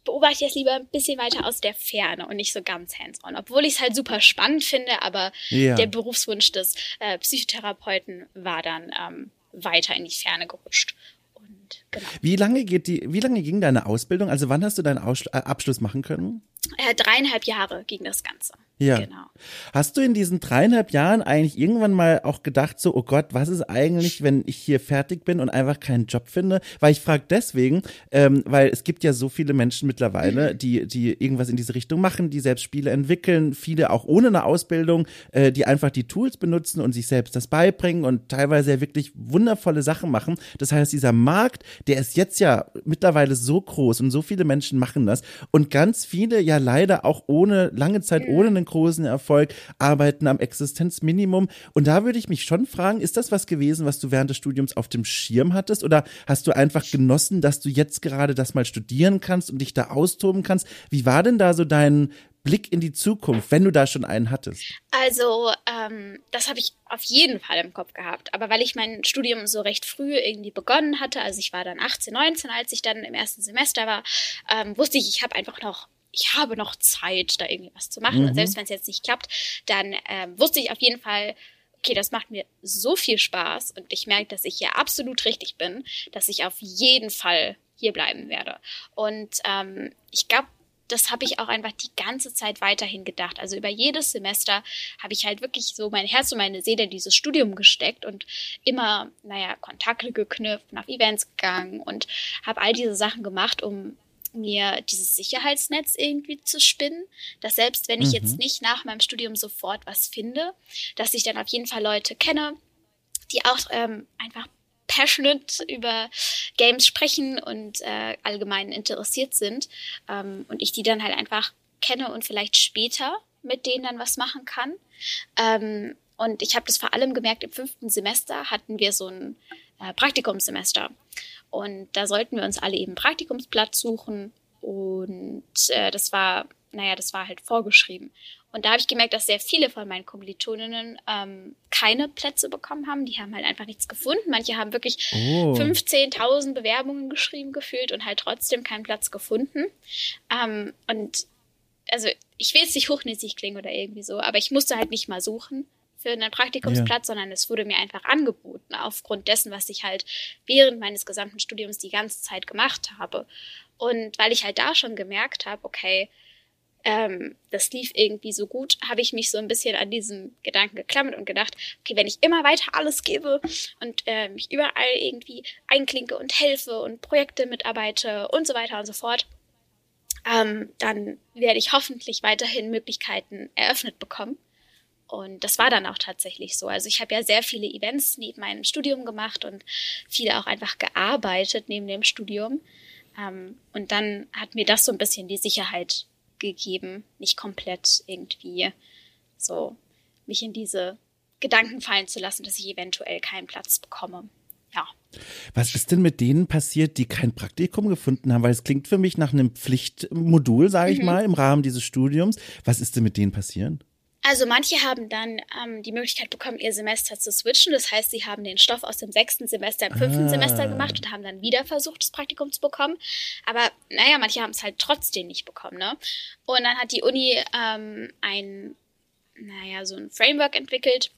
beobachte ich es lieber ein bisschen weiter aus der Ferne und nicht so ganz hands-on. Obwohl ich es halt super spannend finde, aber Ja. der Berufswunsch des äh, Psychotherapeuten war dann ähm, weiter in die Ferne gerutscht. Und genau. Wie lange geht die, wie lange ging deine Ausbildung? Also wann hast du deinen Ausschl äh, Abschluss machen können? Äh, dreieinhalb Jahre ging das Ganze. Ja. Genau. Hast du in diesen dreieinhalb Jahren eigentlich irgendwann mal auch gedacht, so, oh Gott, was ist eigentlich, wenn ich hier fertig bin und einfach keinen Job finde? Weil ich frage deswegen, ähm, weil es gibt ja so viele Menschen mittlerweile, mhm. die, die irgendwas in diese Richtung machen, die selbst Spiele entwickeln, viele auch ohne eine Ausbildung, äh, die einfach die Tools benutzen und sich selbst das beibringen und teilweise ja wirklich wundervolle Sachen machen. Das heißt, dieser Markt, der ist jetzt ja mittlerweile so groß und so viele Menschen machen das und ganz viele ja leider auch ohne lange Zeit, ohne einen großen Erfolg, arbeiten am Existenzminimum. Und da würde ich mich schon fragen, ist das was gewesen, was du während des Studiums auf dem Schirm hattest? Oder hast du einfach genossen, dass du jetzt gerade das mal studieren kannst und dich da austoben kannst? Wie war denn da so dein Blick in die Zukunft, wenn du da schon einen hattest? Also, ähm, das habe ich auf jeden Fall im Kopf gehabt. Aber weil ich mein Studium so recht früh irgendwie begonnen hatte, also ich war dann 18, 19, als ich dann im ersten Semester war, ähm, wusste ich, ich habe einfach noch ich habe noch Zeit, da irgendwie was zu machen. Mhm. Und selbst wenn es jetzt nicht klappt, dann ähm, wusste ich auf jeden Fall, okay, das macht mir so viel Spaß und ich merke, dass ich hier absolut richtig bin, dass ich auf jeden Fall hier bleiben werde. Und ähm, ich glaube, das habe ich auch einfach die ganze Zeit weiterhin gedacht. Also über jedes Semester habe ich halt wirklich so mein Herz und meine Seele in dieses Studium gesteckt und immer, naja, Kontakte geknüpft, nach Events gegangen und habe all diese Sachen gemacht, um mir dieses Sicherheitsnetz irgendwie zu spinnen, dass selbst wenn ich mhm. jetzt nicht nach meinem Studium sofort was finde, dass ich dann auf jeden Fall Leute kenne, die auch ähm, einfach passionate über Games sprechen und äh, allgemein interessiert sind ähm, und ich die dann halt einfach kenne und vielleicht später mit denen dann was machen kann. Ähm, und ich habe das vor allem gemerkt, im fünften Semester hatten wir so ein äh, Praktikumssemester. Und da sollten wir uns alle eben Praktikumsplatz suchen. Und äh, das war, naja, das war halt vorgeschrieben. Und da habe ich gemerkt, dass sehr viele von meinen Kommilitoninnen ähm, keine Plätze bekommen haben. Die haben halt einfach nichts gefunden. Manche haben wirklich oh. 15.000 Bewerbungen geschrieben gefühlt und halt trotzdem keinen Platz gefunden. Ähm, und also ich will jetzt nicht hochnäsig klingen oder irgendwie so, aber ich musste halt nicht mal suchen für einen Praktikumsplatz, ja. sondern es wurde mir einfach angeboten, aufgrund dessen, was ich halt während meines gesamten Studiums die ganze Zeit gemacht habe. Und weil ich halt da schon gemerkt habe, okay, ähm, das lief irgendwie so gut, habe ich mich so ein bisschen an diesen Gedanken geklammert und gedacht, okay, wenn ich immer weiter alles gebe und äh, mich überall irgendwie einklinke und helfe und Projekte mitarbeite und so weiter und so fort, ähm, dann werde ich hoffentlich weiterhin Möglichkeiten eröffnet bekommen. Und das war dann auch tatsächlich so. Also ich habe ja sehr viele Events neben meinem Studium gemacht und viele auch einfach gearbeitet neben dem Studium. Ähm, und dann hat mir das so ein bisschen die Sicherheit gegeben, nicht komplett irgendwie so mich in diese Gedanken fallen zu lassen, dass ich eventuell keinen Platz bekomme. Ja. Was ist denn mit denen passiert, die kein Praktikum gefunden haben? Weil es klingt für mich nach einem Pflichtmodul, sage ich mhm. mal, im Rahmen dieses Studiums. Was ist denn mit denen passiert? Also manche haben dann ähm, die Möglichkeit bekommen, ihr Semester zu switchen. Das heißt, sie haben den Stoff aus dem sechsten Semester im fünften ah. Semester gemacht und haben dann wieder versucht, das Praktikum zu bekommen. Aber naja, manche haben es halt trotzdem nicht bekommen. Ne? Und dann hat die Uni ähm, ein, naja, so ein Framework entwickelt,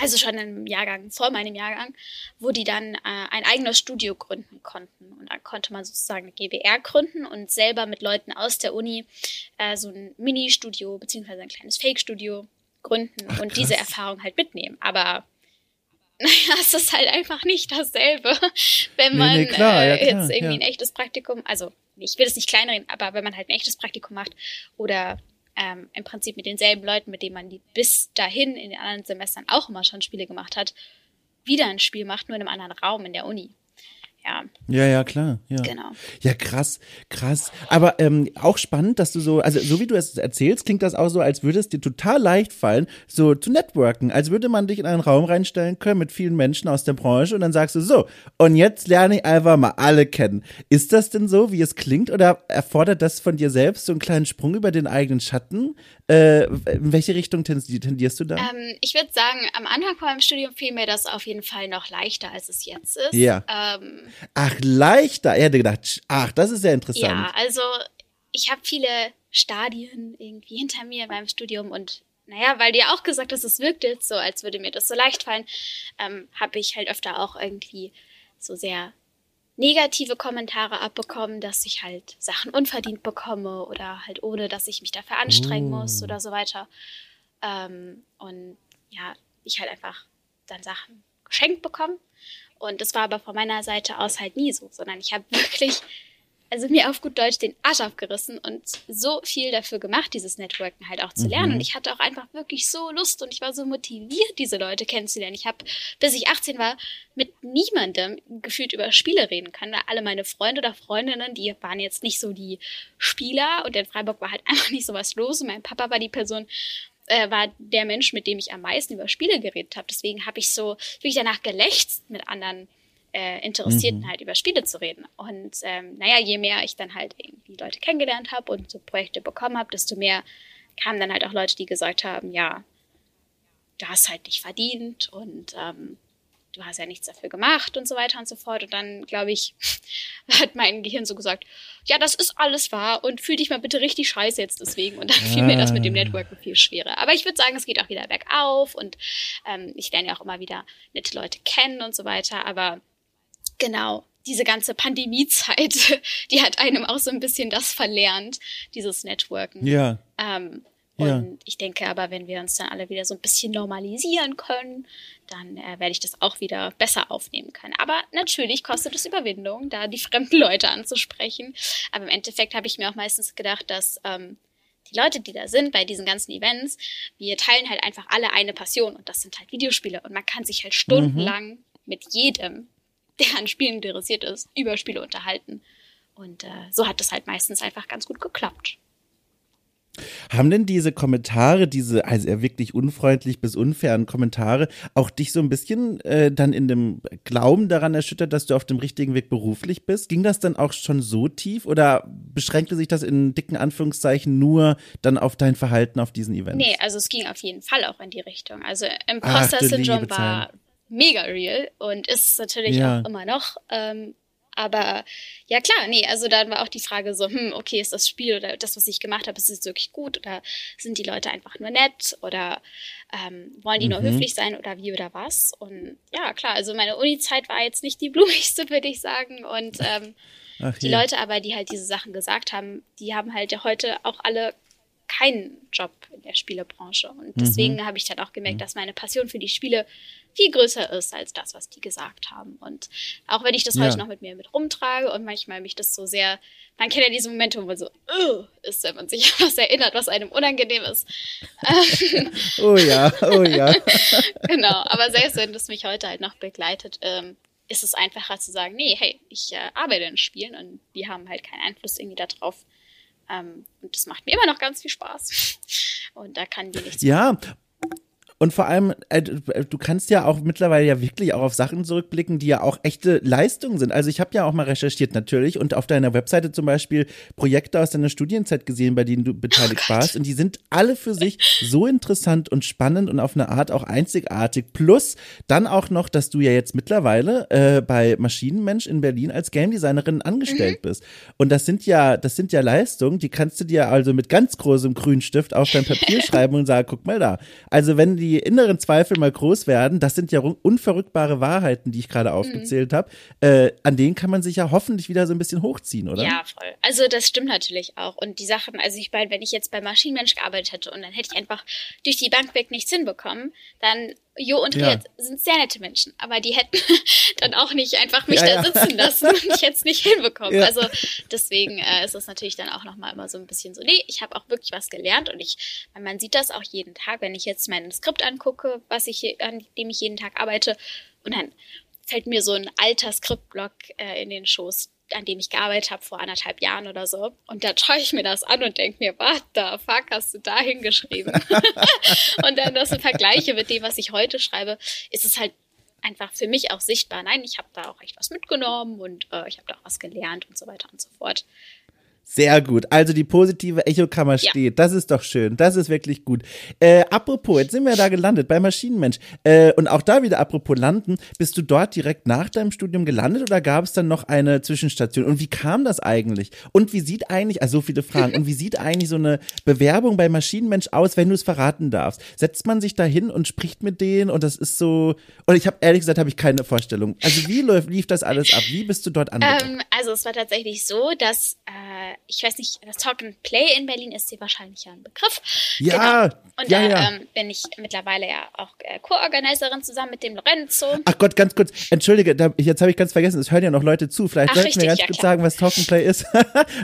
also schon im Jahrgang, vor meinem Jahrgang, wo die dann äh, ein eigenes Studio gründen konnten. Und dann konnte man sozusagen eine GBR gründen und selber mit Leuten aus der Uni äh, so ein Mini-Studio beziehungsweise ein kleines Fake-Studio gründen Ach, und diese Erfahrung halt mitnehmen. Aber naja, es ist halt einfach nicht dasselbe, wenn man nee, nee, klar, äh, ja, klar, jetzt irgendwie ja. ein echtes Praktikum, also ich will es nicht kleinreden, aber wenn man halt ein echtes Praktikum macht oder ähm, im Prinzip mit denselben Leuten, mit denen man die bis dahin in den anderen Semestern auch immer schon Spiele gemacht hat, wieder ein Spiel macht, nur in einem anderen Raum in der Uni ja. Ja, ja, klar. Ja. Genau. Ja, krass, krass. Aber ähm, auch spannend, dass du so, also so wie du es erzählst, klingt das auch so, als würde es dir total leicht fallen, so zu networken. Als würde man dich in einen Raum reinstellen können mit vielen Menschen aus der Branche und dann sagst du so, und jetzt lerne ich einfach mal alle kennen. Ist das denn so, wie es klingt, oder erfordert das von dir selbst so einen kleinen Sprung über den eigenen Schatten? Äh, in welche Richtung tendierst du da? Ähm, ich würde sagen, am Anfang von meinem Studium fiel mir das auf jeden Fall noch leichter, als es jetzt ist. Ja. Ähm, ach, leichter. Er hätte gedacht, ach, das ist sehr interessant. Ja, also ich habe viele Stadien irgendwie hinter mir in meinem Studium und naja, weil du ja auch gesagt hast, es wirkt jetzt so, als würde mir das so leicht fallen, ähm, habe ich halt öfter auch irgendwie so sehr negative Kommentare abbekommen, dass ich halt Sachen unverdient bekomme oder halt ohne, dass ich mich dafür anstrengen oh. muss oder so weiter. Ähm, und ja, ich halt einfach dann Sachen geschenkt bekomme. Und das war aber von meiner Seite aus halt nie so, sondern ich habe wirklich also mir auf gut Deutsch den Arsch aufgerissen und so viel dafür gemacht, dieses Networken halt auch zu lernen. Mhm. Und ich hatte auch einfach wirklich so Lust und ich war so motiviert, diese Leute kennenzulernen. Ich habe, bis ich 18 war, mit niemandem gefühlt über Spiele reden können. Alle meine Freunde oder Freundinnen, die waren jetzt nicht so die Spieler und in Freiburg war halt einfach nicht so was los. Und mein Papa war die Person, äh, war der Mensch, mit dem ich am meisten über Spiele geredet habe. Deswegen habe ich so wirklich danach gelächzt mit anderen äh, Interessierten mhm. halt über Spiele zu reden. Und ähm, naja, je mehr ich dann halt irgendwie Leute kennengelernt habe und so Projekte bekommen habe, desto mehr kamen dann halt auch Leute, die gesagt haben, ja, du hast halt nicht verdient und ähm, du hast ja nichts dafür gemacht und so weiter und so fort. Und dann, glaube ich, hat mein Gehirn so gesagt, ja, das ist alles wahr und fühl dich mal bitte richtig scheiße jetzt deswegen. Und dann fiel mir das mit dem ah. Networken viel schwerer. Aber ich würde sagen, es geht auch wieder bergauf und ähm, ich lerne ja auch immer wieder nette Leute kennen und so weiter. Aber Genau, diese ganze Pandemiezeit, die hat einem auch so ein bisschen das verlernt, dieses Networken. Ja. Ähm, und ja. ich denke aber, wenn wir uns dann alle wieder so ein bisschen normalisieren können, dann äh, werde ich das auch wieder besser aufnehmen können. Aber natürlich kostet es Überwindung, da die fremden Leute anzusprechen. Aber im Endeffekt habe ich mir auch meistens gedacht, dass ähm, die Leute, die da sind bei diesen ganzen Events, wir teilen halt einfach alle eine Passion und das sind halt Videospiele und man kann sich halt stundenlang mhm. mit jedem der an Spielen interessiert ist, über Spiele unterhalten. Und äh, so hat es halt meistens einfach ganz gut geklappt. Haben denn diese Kommentare, diese also wirklich unfreundlich bis unfairen Kommentare, auch dich so ein bisschen äh, dann in dem Glauben daran erschüttert, dass du auf dem richtigen Weg beruflich bist? Ging das dann auch schon so tief oder beschränkte sich das in dicken Anführungszeichen nur dann auf dein Verhalten auf diesen Events? Nee, also es ging auf jeden Fall auch in die Richtung. Also Imposter-Syndrom war mega real und ist natürlich ja. auch immer noch. Ähm, aber ja klar, nee, also dann war auch die Frage so, hm, okay, ist das Spiel oder das, was ich gemacht habe, ist es wirklich gut oder sind die Leute einfach nur nett oder ähm, wollen die mhm. nur höflich sein oder wie oder was? Und ja, klar, also meine Uni-Zeit war jetzt nicht die blumigste, würde ich sagen. Und ähm, Ach, die ja. Leute aber, die halt diese Sachen gesagt haben, die haben halt ja heute auch alle keinen Job in der Spielebranche. Und mhm. deswegen mhm. habe ich dann auch gemerkt, mhm. dass meine Passion für die Spiele viel größer ist als das, was die gesagt haben. Und auch wenn ich das ja. heute noch mit mir mit rumtrage und manchmal mich das so sehr, man kennt ja diese Momente, wo man so uh, ist, wenn man sich an was erinnert, was einem unangenehm ist. oh ja, oh ja. genau, aber selbst wenn das mich heute halt noch begleitet, ähm, ist es einfacher zu sagen, nee, hey, ich äh, arbeite in Spielen und die haben halt keinen Einfluss irgendwie darauf, ähm, und das macht mir immer noch ganz viel Spaß. Und da kann die nichts Ja, machen. Und vor allem, äh, du kannst ja auch mittlerweile ja wirklich auch auf Sachen zurückblicken, die ja auch echte Leistungen sind. Also ich habe ja auch mal recherchiert natürlich und auf deiner Webseite zum Beispiel Projekte aus deiner Studienzeit gesehen, bei denen du beteiligt oh warst. Und die sind alle für sich so interessant und spannend und auf eine Art auch einzigartig. Plus dann auch noch, dass du ja jetzt mittlerweile äh, bei Maschinenmensch in Berlin als Game Designerin angestellt mhm. bist. Und das sind ja, das sind ja Leistungen, die kannst du dir also mit ganz großem Grünstift auf dein Papier schreiben und sagen, guck mal da. Also wenn die die inneren Zweifel mal groß werden, das sind ja unverrückbare Wahrheiten, die ich gerade mhm. aufgezählt mhm. habe, äh, an denen kann man sich ja hoffentlich wieder so ein bisschen hochziehen, oder? Ja, voll. Also das stimmt natürlich auch. Und die Sachen, also ich meine, wenn ich jetzt bei Maschinenmensch gearbeitet hätte und dann hätte ich einfach durch die Bank weg nichts hinbekommen, dann Jo und ja. Riet sind sehr nette Menschen, aber die hätten dann auch nicht einfach mich ja, da sitzen lassen und ich hätte es nicht hinbekommen. Also deswegen äh, ist es natürlich dann auch nochmal immer so ein bisschen so, nee, ich habe auch wirklich was gelernt und ich, man sieht das auch jeden Tag, wenn ich jetzt mein Skript angucke, was ich, an dem ich jeden Tag arbeite und dann fällt mir so ein alter Skriptblock äh, in den Schoß, an dem ich gearbeitet habe vor anderthalb Jahren oder so. Und da schaue ich mir das an und denke mir, was da fuck hast du da hingeschrieben? und dann das vergleiche mit dem, was ich heute schreibe, ist es halt einfach für mich auch sichtbar. Nein, ich habe da auch echt was mitgenommen und äh, ich habe da auch was gelernt und so weiter und so fort. Sehr gut. Also die positive Echokammer ja. steht. Das ist doch schön. Das ist wirklich gut. Äh, apropos, jetzt sind wir da gelandet bei Maschinenmensch. Äh, und auch da wieder apropos landen. Bist du dort direkt nach deinem Studium gelandet oder gab es dann noch eine Zwischenstation? Und wie kam das eigentlich? Und wie sieht eigentlich, also so viele Fragen, und wie sieht eigentlich so eine Bewerbung bei Maschinenmensch aus, wenn du es verraten darfst? Setzt man sich da hin und spricht mit denen und das ist so, und ich habe ehrlich gesagt, habe ich keine Vorstellung. Also wie läuft, lief das alles ab? Wie bist du dort angekommen? Ähm, also es war tatsächlich so, dass äh, ich weiß nicht, das Talk and Play in Berlin ist dir wahrscheinlich ja ein Begriff. Ja. Genau. Und ja, da ja. ähm, bin ich mittlerweile ja auch äh, Co-Organiserin zusammen mit dem Lorenzo. Ach Gott, ganz kurz. Entschuldige, da, jetzt habe ich ganz vergessen, es hören ja noch Leute zu. Vielleicht Ach, sollten wir ganz ja, kurz klar. sagen, was Talk and Play ist.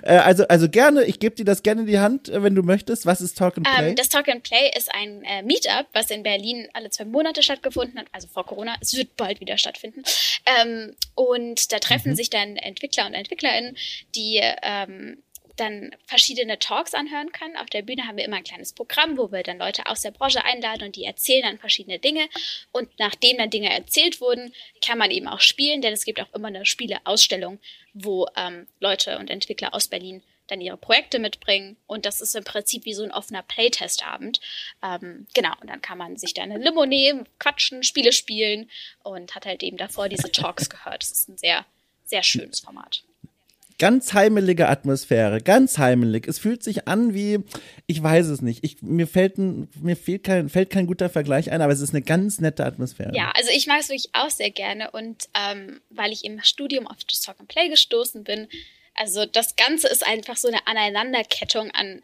Äh, also, also gerne, ich gebe dir das gerne in die Hand, äh, wenn du möchtest. Was ist Talk and Play? Ähm, das Talk and Play ist ein äh, Meetup, was in Berlin alle zwei Monate stattgefunden hat, also vor Corona. Es wird bald wieder stattfinden. Ähm, und da treffen Mhm. sich dann Entwickler und Entwicklerinnen, die ähm, dann verschiedene Talks anhören können. Auf der Bühne haben wir immer ein kleines Programm, wo wir dann Leute aus der Branche einladen und die erzählen dann verschiedene Dinge. Und nachdem dann Dinge erzählt wurden, kann man eben auch spielen, denn es gibt auch immer eine Spieleausstellung, wo ähm, Leute und Entwickler aus Berlin dann ihre Projekte mitbringen. Und das ist im Prinzip wie so ein offener Playtestabend. Ähm, genau, und dann kann man sich da eine Limo nehmen, quatschen, Spiele spielen und hat halt eben davor diese Talks gehört. Das ist ein sehr, sehr schönes Format. Ganz heimelige Atmosphäre, ganz heimelig. Es fühlt sich an wie, ich weiß es nicht. Ich, mir fällt ein, mir fehlt kein, fällt kein guter Vergleich ein, aber es ist eine ganz nette Atmosphäre. Ja, also ich mag es wirklich auch sehr gerne und ähm, weil ich im Studium auf das Talk and Play gestoßen bin, also das Ganze ist einfach so eine Aneinanderkettung an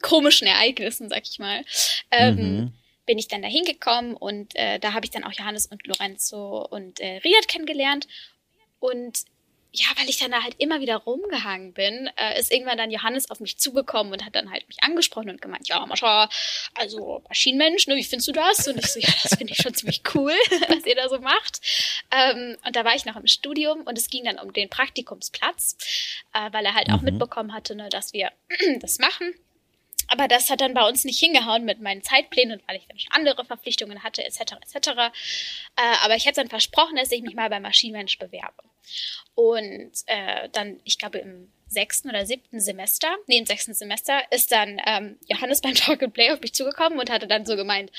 komischen Ereignissen, sag ich mal. Ähm, Mhm. Bin ich dann da hingekommen und äh, da habe ich dann auch Johannes und Lorenzo und äh, Riyad kennengelernt. Und ja, weil ich dann da halt immer wieder rumgehangen bin, äh, ist irgendwann dann Johannes auf mich zugekommen und hat dann halt mich angesprochen und gemeint, ja, Mascha, also Maschinenmensch, ne, wie findest du das? Und ich so, ja, das finde ich schon ziemlich cool, was ihr da so macht. Ähm, und da war ich noch im Studium und es ging dann um den Praktikumsplatz, äh, weil er halt auch Mhm. mitbekommen hatte, ne, dass wir das machen. Aber das hat dann bei uns nicht hingehauen mit meinen Zeitplänen und weil ich dann schon andere Verpflichtungen hatte, etc. etc. Äh, aber ich hätte dann versprochen, dass ich mich mal bei Maschinenmensch bewerbe. Und äh, dann, ich glaube, im sechsten oder siebten Semester, nee, im sechsten Semester, ist dann ähm, Johannes beim Talk and Play auf mich zugekommen und hatte dann so gemeint,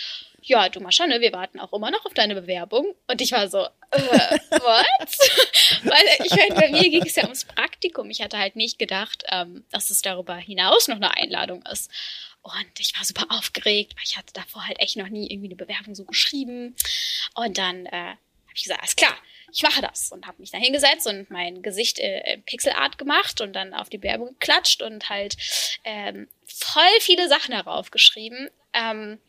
ja, du Mascha, ne, wir warten auch immer noch auf deine Bewerbung. Und ich war so, äh, what? Weil ich meine, bei mir ging es ja ums Praktikum. Ich hatte halt nicht gedacht, ähm, dass es darüber hinaus noch eine Einladung ist. Und ich war super aufgeregt, weil ich hatte davor halt echt noch nie irgendwie eine Bewerbung so geschrieben. Und dann äh, habe ich gesagt, alles klar, ich mache das. Und habe mich da hingesetzt und mein Gesicht äh, in Pixelart gemacht und dann auf die Bewerbung geklatscht und halt ähm, voll viele Sachen darauf geschrieben. Ähm,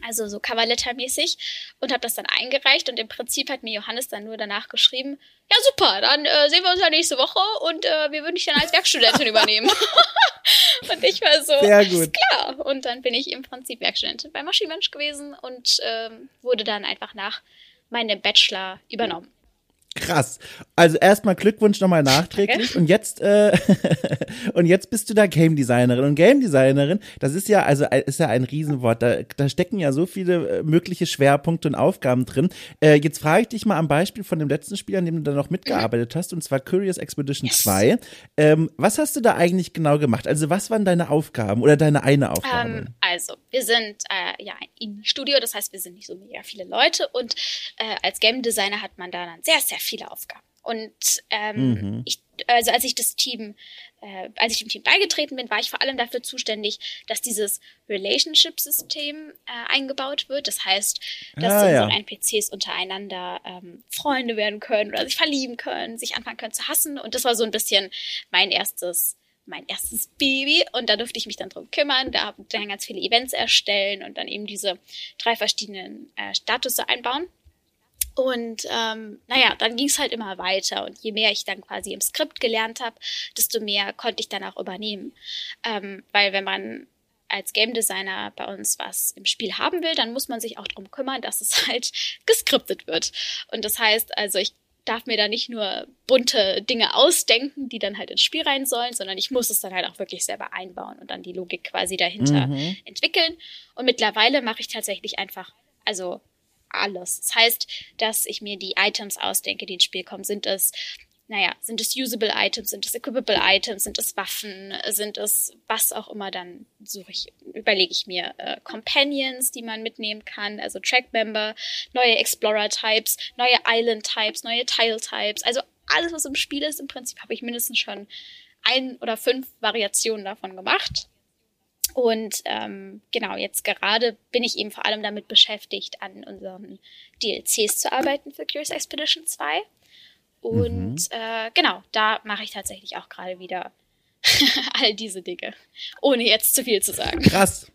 also so Coverletter-mäßig und habe das dann eingereicht und im Prinzip hat mir Johannes dann nur danach geschrieben, ja super, dann äh, sehen wir uns ja nächste Woche und äh, wir würden dich dann als Werkstudentin übernehmen. und ich war so, Sehr gut. klar. Und dann bin ich im Prinzip Werkstudentin bei Maschinenmensch gewesen und ähm, wurde dann einfach nach meinem Bachelor übernommen. Krass. Also erstmal Glückwunsch nochmal nachträglich und jetzt äh, und jetzt bist du da Game Designerin und Game Designerin, das ist ja also ist ja ein Riesenwort. Da, da stecken ja so viele äh, mögliche Schwerpunkte und Aufgaben drin. Äh, jetzt frage ich dich mal am Beispiel von dem letzten Spiel, an dem du da noch mitgearbeitet hast und zwar Curious Expedition Yes. 2. Ähm, was hast du da eigentlich genau gemacht? Also was waren deine Aufgaben oder deine eine Aufgabe? Ähm, also, wir sind äh, ja ein Indie-Studio, das heißt, wir sind nicht so mega viele Leute und äh, als Game Designer hat man da dann sehr, sehr viele Aufgaben. Und ähm, Mhm. ich, also als ich das Team, äh, als ich dem Team beigetreten bin, war ich vor allem dafür zuständig, dass dieses Relationship-System äh, eingebaut wird. Das heißt, dass Ah, ja. unsere NPCs untereinander ähm, Freunde werden können oder sich verlieben können, sich anfangen können zu hassen. Und das war so ein bisschen mein erstes mein erstes Baby und da durfte ich mich dann drum kümmern, da dann ganz viele Events erstellen und dann eben diese drei verschiedenen äh, Statusse einbauen. Und ähm, naja, dann ging es halt immer weiter und je mehr ich dann quasi im Skript gelernt habe, desto mehr konnte ich dann auch übernehmen. Ähm, weil wenn man als Game Designer bei uns was im Spiel haben will, dann muss man sich auch drum kümmern, dass es halt geskriptet wird. Und das heißt, also ich darf mir da nicht nur bunte Dinge ausdenken, die dann halt ins Spiel rein sollen, sondern ich muss es dann halt auch wirklich selber einbauen und dann die Logik quasi dahinter Mhm. entwickeln. Und mittlerweile mache ich tatsächlich einfach, also alles. Das heißt, dass ich mir die Items ausdenke, die ins Spiel kommen. Sind es naja, sind es usable Items, sind es equipable Items, sind es Waffen, sind es was auch immer, dann suche ich, überlege ich mir äh, Companions, die man mitnehmen kann, also Track-Member, neue Explorer-Types, neue Island-Types, neue Tile-Types, also alles, was im Spiel ist, im Prinzip habe ich mindestens schon ein oder fünf Variationen davon gemacht. Und ähm, genau, jetzt gerade bin ich eben vor allem damit beschäftigt, an unseren DLCs zu arbeiten für Curious Expedition 2. Und mhm. äh, genau, da mache ich tatsächlich auch gerade wieder all diese Dinge, ohne jetzt zu viel zu sagen. Krass.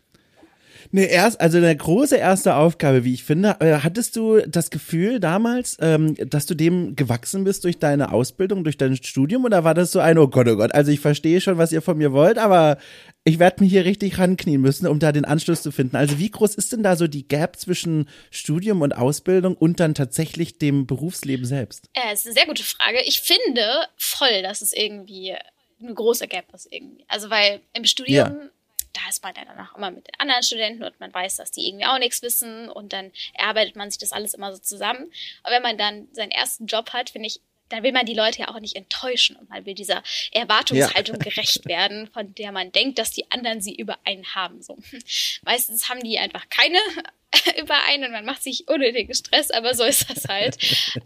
Nee, erst, also eine große erste Aufgabe, wie ich finde. Äh, hattest du das Gefühl damals, ähm, dass du dem gewachsen bist durch deine Ausbildung, durch dein Studium? Oder war das so ein, oh Gott, oh Gott, also ich verstehe schon, was ihr von mir wollt, aber ich werde mich hier richtig ranknien müssen, um da den Anschluss zu finden. Also wie groß ist denn da so die Gap zwischen Studium und Ausbildung und dann tatsächlich dem Berufsleben selbst? Äh, das ist eine sehr gute Frage. Ich finde voll, dass es irgendwie eine große Gap ist irgendwie. Also weil im Studium ja da ist man ja danach immer mit den anderen Studenten und man weiß, dass die irgendwie auch nichts wissen und dann erarbeitet man sich das alles immer so zusammen. Aber wenn man dann seinen ersten Job hat, finde ich, dann will man die Leute ja auch nicht enttäuschen und man will dieser Erwartungshaltung ja. gerecht werden, von der man denkt, dass die anderen sie über einen haben. So. Meistens haben die einfach keine über einen und man macht sich unnötigen Stress, aber so ist das halt.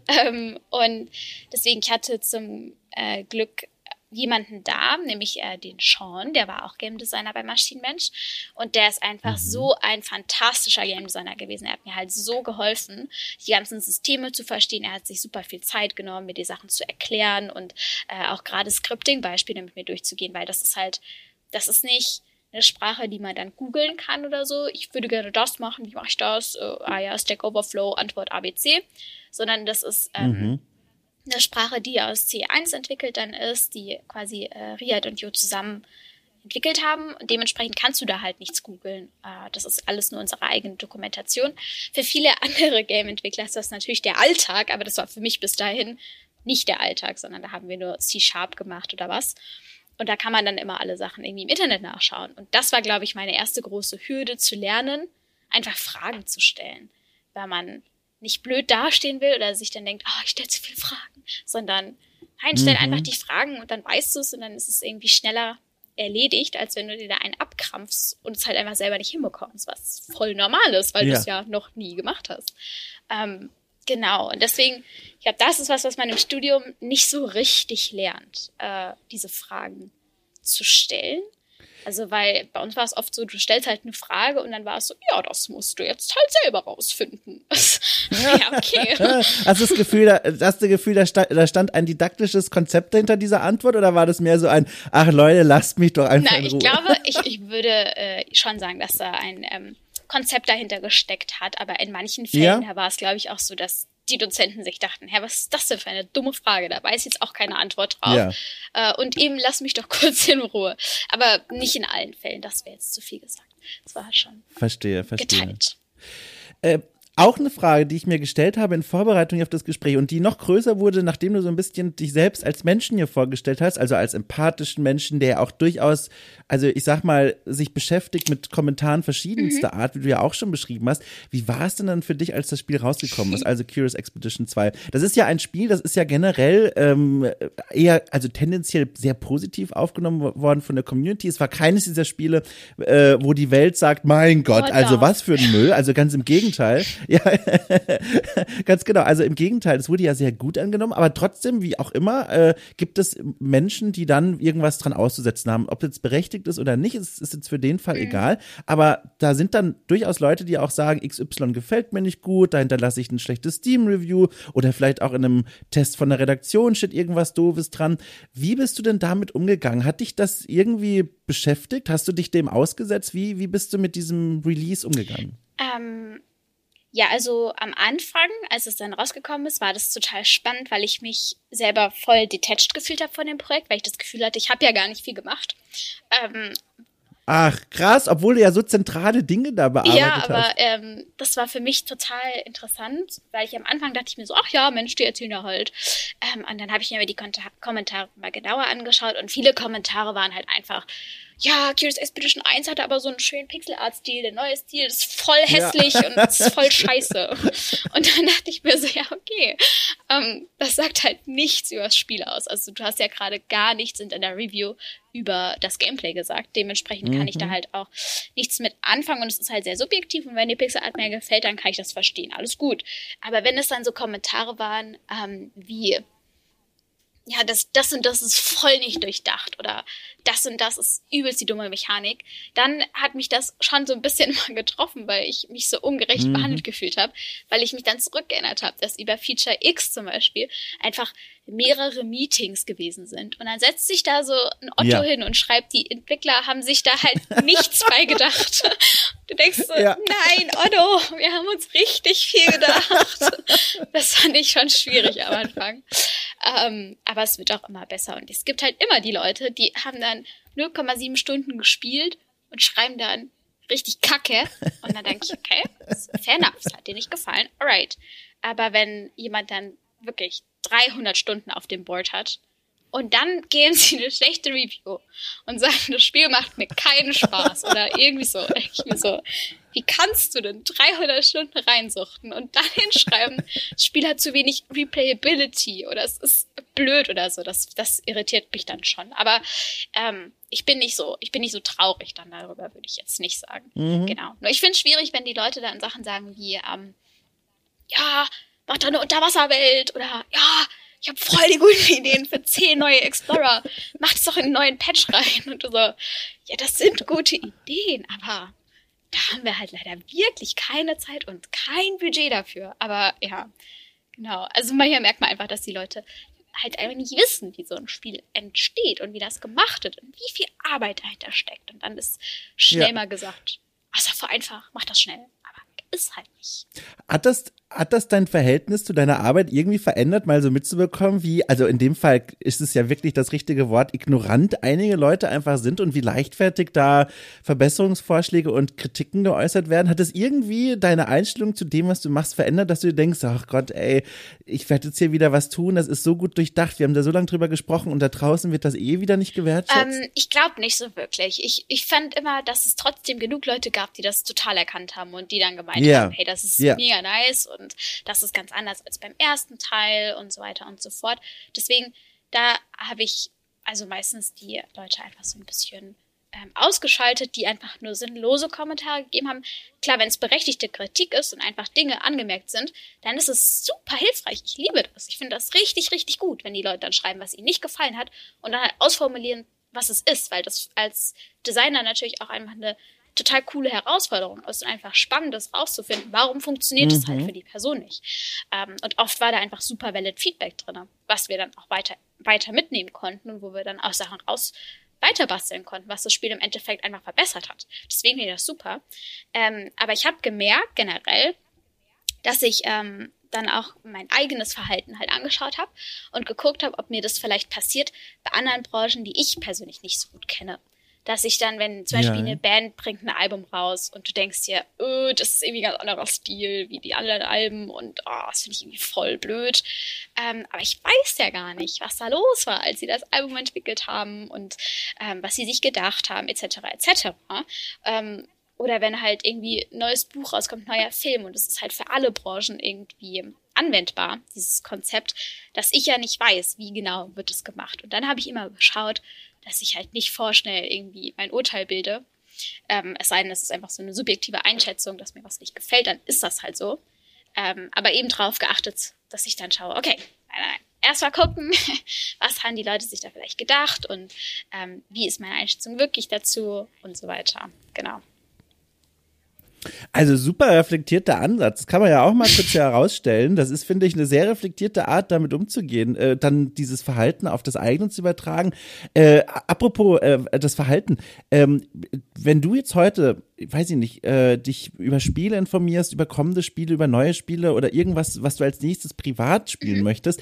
ähm, und deswegen, ich hatte zum äh, Glück jemanden da, nämlich äh, den Sean, der war auch Game Designer bei Maschinenmensch und der ist einfach mhm. so ein fantastischer Game Designer gewesen. Er hat mir halt so geholfen, die ganzen Systeme zu verstehen. Er hat sich super viel Zeit genommen, mir die Sachen zu erklären und äh, auch gerade Scripting-Beispiele mit mir durchzugehen, weil das ist halt, das ist nicht eine Sprache, die man dann googeln kann oder so. Ich würde gerne das machen, wie mache ich das? Äh, ah ja, Stack Overflow, Antwort ABC. Sondern das ist ähm, mhm eine Sprache, die aus C1 entwickelt dann ist, die quasi äh, Riyadh und Jo zusammen entwickelt haben. Und dementsprechend kannst du da halt nichts googeln. Äh, das ist alles nur unsere eigene Dokumentation. Für viele andere Game-Entwickler ist das natürlich der Alltag, aber das war für mich bis dahin nicht der Alltag, sondern da haben wir nur C-Sharp gemacht oder was. Und da kann man dann immer alle Sachen irgendwie im Internet nachschauen. Und das war, glaube ich, meine erste große Hürde zu lernen, einfach Fragen zu stellen, weil man nicht blöd dastehen will oder sich dann denkt, oh, ich stelle zu viele Fragen, sondern nein, stell mhm. einfach die Fragen und dann weißt du es und dann ist es irgendwie schneller erledigt, als wenn du dir da einen abkrampfst und es halt einfach selber nicht hinbekommst, was voll normal ist, weil ja. du es ja noch nie gemacht hast. Ähm, genau, und deswegen, ich glaube, das ist was, was man im Studium nicht so richtig lernt, äh, diese Fragen zu stellen. Also, weil bei uns war es oft so, du stellst halt eine Frage und dann war es so, ja, das musst du jetzt halt selber rausfinden. ja, okay. hast du das Gefühl, da, hast du das Gefühl, da stand, da stand ein didaktisches Konzept hinter dieser Antwort oder war das mehr so ein, ach Leute, lasst mich doch einfach Nein, in Ruhe? ich glaube, ich, ich würde äh, schon sagen, dass da ein ähm, Konzept dahinter gesteckt hat, aber in manchen Fällen ja? war es, glaube ich, auch so, dass die Dozenten sich dachten, Herr, was ist das denn für eine dumme Frage? Da weiß jetzt auch keine Antwort drauf. Ja. Äh, und eben lass mich doch kurz in Ruhe. Aber nicht in allen Fällen, das wäre jetzt zu viel gesagt. Das war schon verstehe, verstehe. geteilt. Äh, auch eine Frage, die ich mir gestellt habe in Vorbereitung auf das Gespräch und die noch größer wurde, nachdem du so ein bisschen dich selbst als Menschen hier vorgestellt hast, also als empathischen Menschen, der auch durchaus, also ich sag mal, sich beschäftigt mit Kommentaren verschiedenster mhm. Art, wie du ja auch schon beschrieben hast. Wie war es denn dann für dich, als das Spiel rausgekommen ist, also Curious Expedition 2? Das ist ja ein Spiel, das ist ja generell ähm, eher, also tendenziell sehr positiv aufgenommen worden von der Community. Es war keines dieser Spiele, äh, wo die Welt sagt, mein Gott, oh, also was für ein Müll, also ganz im Gegenteil. Ja, ganz genau. Also im Gegenteil, es wurde ja sehr gut angenommen, aber trotzdem, wie auch immer, äh, gibt es Menschen, die dann irgendwas dran auszusetzen haben. Ob jetzt berechtigt ist oder nicht, ist, ist jetzt für den Fall mhm. egal. Aber da sind dann durchaus Leute, die auch sagen, XY gefällt mir nicht gut, da hinterlasse ich ein schlechtes Steam-Review oder vielleicht auch in einem Test von der Redaktion steht irgendwas Doofes dran. Wie bist du denn damit umgegangen? Hat dich das irgendwie beschäftigt? Hast du dich dem ausgesetzt? Wie, wie bist du mit diesem Release umgegangen? Ähm, ja, also am Anfang, als es dann rausgekommen ist, war das total spannend, weil ich mich selber voll detached gefühlt habe von dem Projekt, weil ich das Gefühl hatte, ich habe ja gar nicht viel gemacht. Ähm, Ach, krass, obwohl du ja so zentrale Dinge da bearbeitet ja, hast. Ja, aber ähm, das war für mich total interessant, weil ich am Anfang dachte ich mir so, ach ja, Mensch, die erzählen ja halt. Ähm, und dann habe ich mir die Kommentare mal genauer angeschaut und viele Kommentare waren halt einfach, ja, Curious Expedition 1 hatte aber so einen schönen Pixel-Art-Stil, der neue Stil ist voll hässlich ja. und ist voll scheiße. Und dann dachte ich mir so, ja, okay, ähm, das sagt halt nichts über das Spiel aus. Also du hast ja gerade gar nichts in deiner Review über das Gameplay gesagt. Dementsprechend mhm. kann ich da mhm. halt auch nichts mit anfangen und es ist halt sehr subjektiv und wenn die Pixel-Art mir gefällt, dann kann ich das verstehen. Alles gut. Aber wenn es dann so Kommentare waren, ähm, wie ja, das, das und das ist voll nicht durchdacht oder das und das ist übelst die dumme Mechanik, dann hat mich das schon so ein bisschen mal getroffen, weil ich mich so ungerecht mhm. behandelt gefühlt habe, weil ich mich dann zurückgeerinnert habe, dass über Feature X zum Beispiel einfach mehrere Meetings gewesen sind. Und dann setzt sich da so ein Otto ja. hin und schreibt, die Entwickler haben sich da halt nichts bei gedacht. Du denkst so, ja. nein, Otto, wir haben uns richtig viel gedacht. Das fand ich schon schwierig am Anfang. Ähm, aber es wird auch immer besser. Und es gibt halt immer die Leute, die haben dann 0,7 Stunden gespielt und schreiben dann richtig Kacke. Und dann denke ich, okay, fair enough, es hat dir nicht gefallen, alright. Aber wenn jemand dann wirklich 300 Stunden auf dem Board hat und dann geben sie eine schlechte Review und sagen, das Spiel macht mir keinen Spaß oder irgendwie so. ich mir so, wie kannst du denn 300 Stunden reinsuchten und dann hinschreiben, das Spiel hat zu wenig Replayability oder es ist blöd oder so. Das, das irritiert mich dann schon. Aber ähm, ich bin nicht so, ich bin nicht so traurig dann darüber, würde ich jetzt nicht sagen. Mhm. Genau. Nur ich finde es schwierig, wenn die Leute dann Sachen sagen wie, ähm, ja, mach da eine Unterwasserwelt oder ja, ich habe voll die guten Ideen für zehn neue Explorer. Mach das doch in einen neuen Patch rein. Und du so, ja, das sind gute Ideen, aber da haben wir halt leider wirklich keine Zeit und kein Budget dafür. Aber ja, genau. Also manchmal merkt man einfach, dass die Leute halt einfach nicht wissen, wie so ein Spiel entsteht und wie das gemacht wird und wie viel Arbeit dahinter steckt. Und dann ist schnell ja. mal gesagt, ach, ist doch einfach, mach das schnell. Ist halt nicht. Hat das, hat das dein Verhältnis zu deiner Arbeit irgendwie verändert, mal so mitzubekommen, wie, also in dem Fall ist es ja wirklich das richtige Wort, ignorant einige Leute einfach sind und wie leichtfertig da Verbesserungsvorschläge und Kritiken geäußert werden? Hat es irgendwie deine Einstellung zu dem, was du machst, verändert, dass du denkst, ach Gott, ey, ich werde jetzt hier wieder was tun, das ist so gut durchdacht, wir haben da so lange drüber gesprochen und da draußen wird das eh wieder nicht gewertschätzt? Ähm, ich glaube nicht so wirklich. Ich, ich fand immer, dass es trotzdem genug Leute gab, die das total erkannt haben und die dann gemeint yeah. haben, hey, das ist yeah. mega nice und und das ist ganz anders als beim ersten Teil und so weiter und so fort. Deswegen, da habe ich also meistens die Leute einfach so ein bisschen ähm, ausgeschaltet, die einfach nur sinnlose Kommentare gegeben haben. Klar, wenn es berechtigte Kritik ist und einfach Dinge angemerkt sind, dann ist es super hilfreich. Ich liebe das. Ich finde das richtig, richtig gut, wenn die Leute dann schreiben, was ihnen nicht gefallen hat und dann halt ausformulieren, was es ist, weil das als Designer natürlich auch einfach eine total coole Herausforderung ist, einfach Spannendes rauszufinden. Warum funktioniert es halt mhm. halt für die Person nicht? Ähm, und oft war da einfach super valid Feedback drin, was wir dann auch weiter, weiter mitnehmen konnten und wo wir dann auch Sachen raus weiter basteln konnten, was das Spiel im Endeffekt einfach verbessert hat. Deswegen finde ich das super. Ähm, aber ich habe gemerkt generell, dass ich ähm, dann auch mein eigenes Verhalten halt angeschaut habe und geguckt habe, ob mir das vielleicht passiert bei anderen Branchen, die ich persönlich nicht so gut kenne dass ich dann, wenn zum Beispiel ja. eine Band bringt ein Album raus und du denkst dir, öh, das ist irgendwie ein ganz anderer Stil wie die anderen Alben und oh, das finde ich irgendwie voll blöd. Ähm, aber ich weiß ja gar nicht, was da los war, als sie das Album entwickelt haben und ähm, was sie sich gedacht haben, etc. etc. Ähm, oder wenn halt irgendwie ein neues Buch rauskommt, neuer Film und es ist halt für alle Branchen irgendwie anwendbar, dieses Konzept, dass ich ja nicht weiß, wie genau wird es gemacht. Und dann habe ich immer geschaut, dass ich halt nicht vorschnell irgendwie mein Urteil bilde. Ähm, es sei denn, es ist einfach so eine subjektive Einschätzung, dass mir was nicht gefällt, dann ist das halt so. Ähm, aber eben darauf geachtet, dass ich dann schaue, okay, nein, nein, erst mal gucken, was haben die Leute sich da vielleicht gedacht und ähm, wie ist meine Einschätzung wirklich dazu und so weiter. Genau. Also super reflektierter Ansatz. Das kann man ja auch mal kurz herausstellen. Das ist, finde ich, eine sehr reflektierte Art, damit umzugehen, äh, dann dieses Verhalten auf das eigene zu übertragen. Äh, apropos äh, das Verhalten, ähm, wenn du jetzt heute, weiß ich nicht, äh, dich über Spiele informierst, über kommende Spiele, über neue Spiele oder irgendwas, was du als nächstes privat spielen möchtest,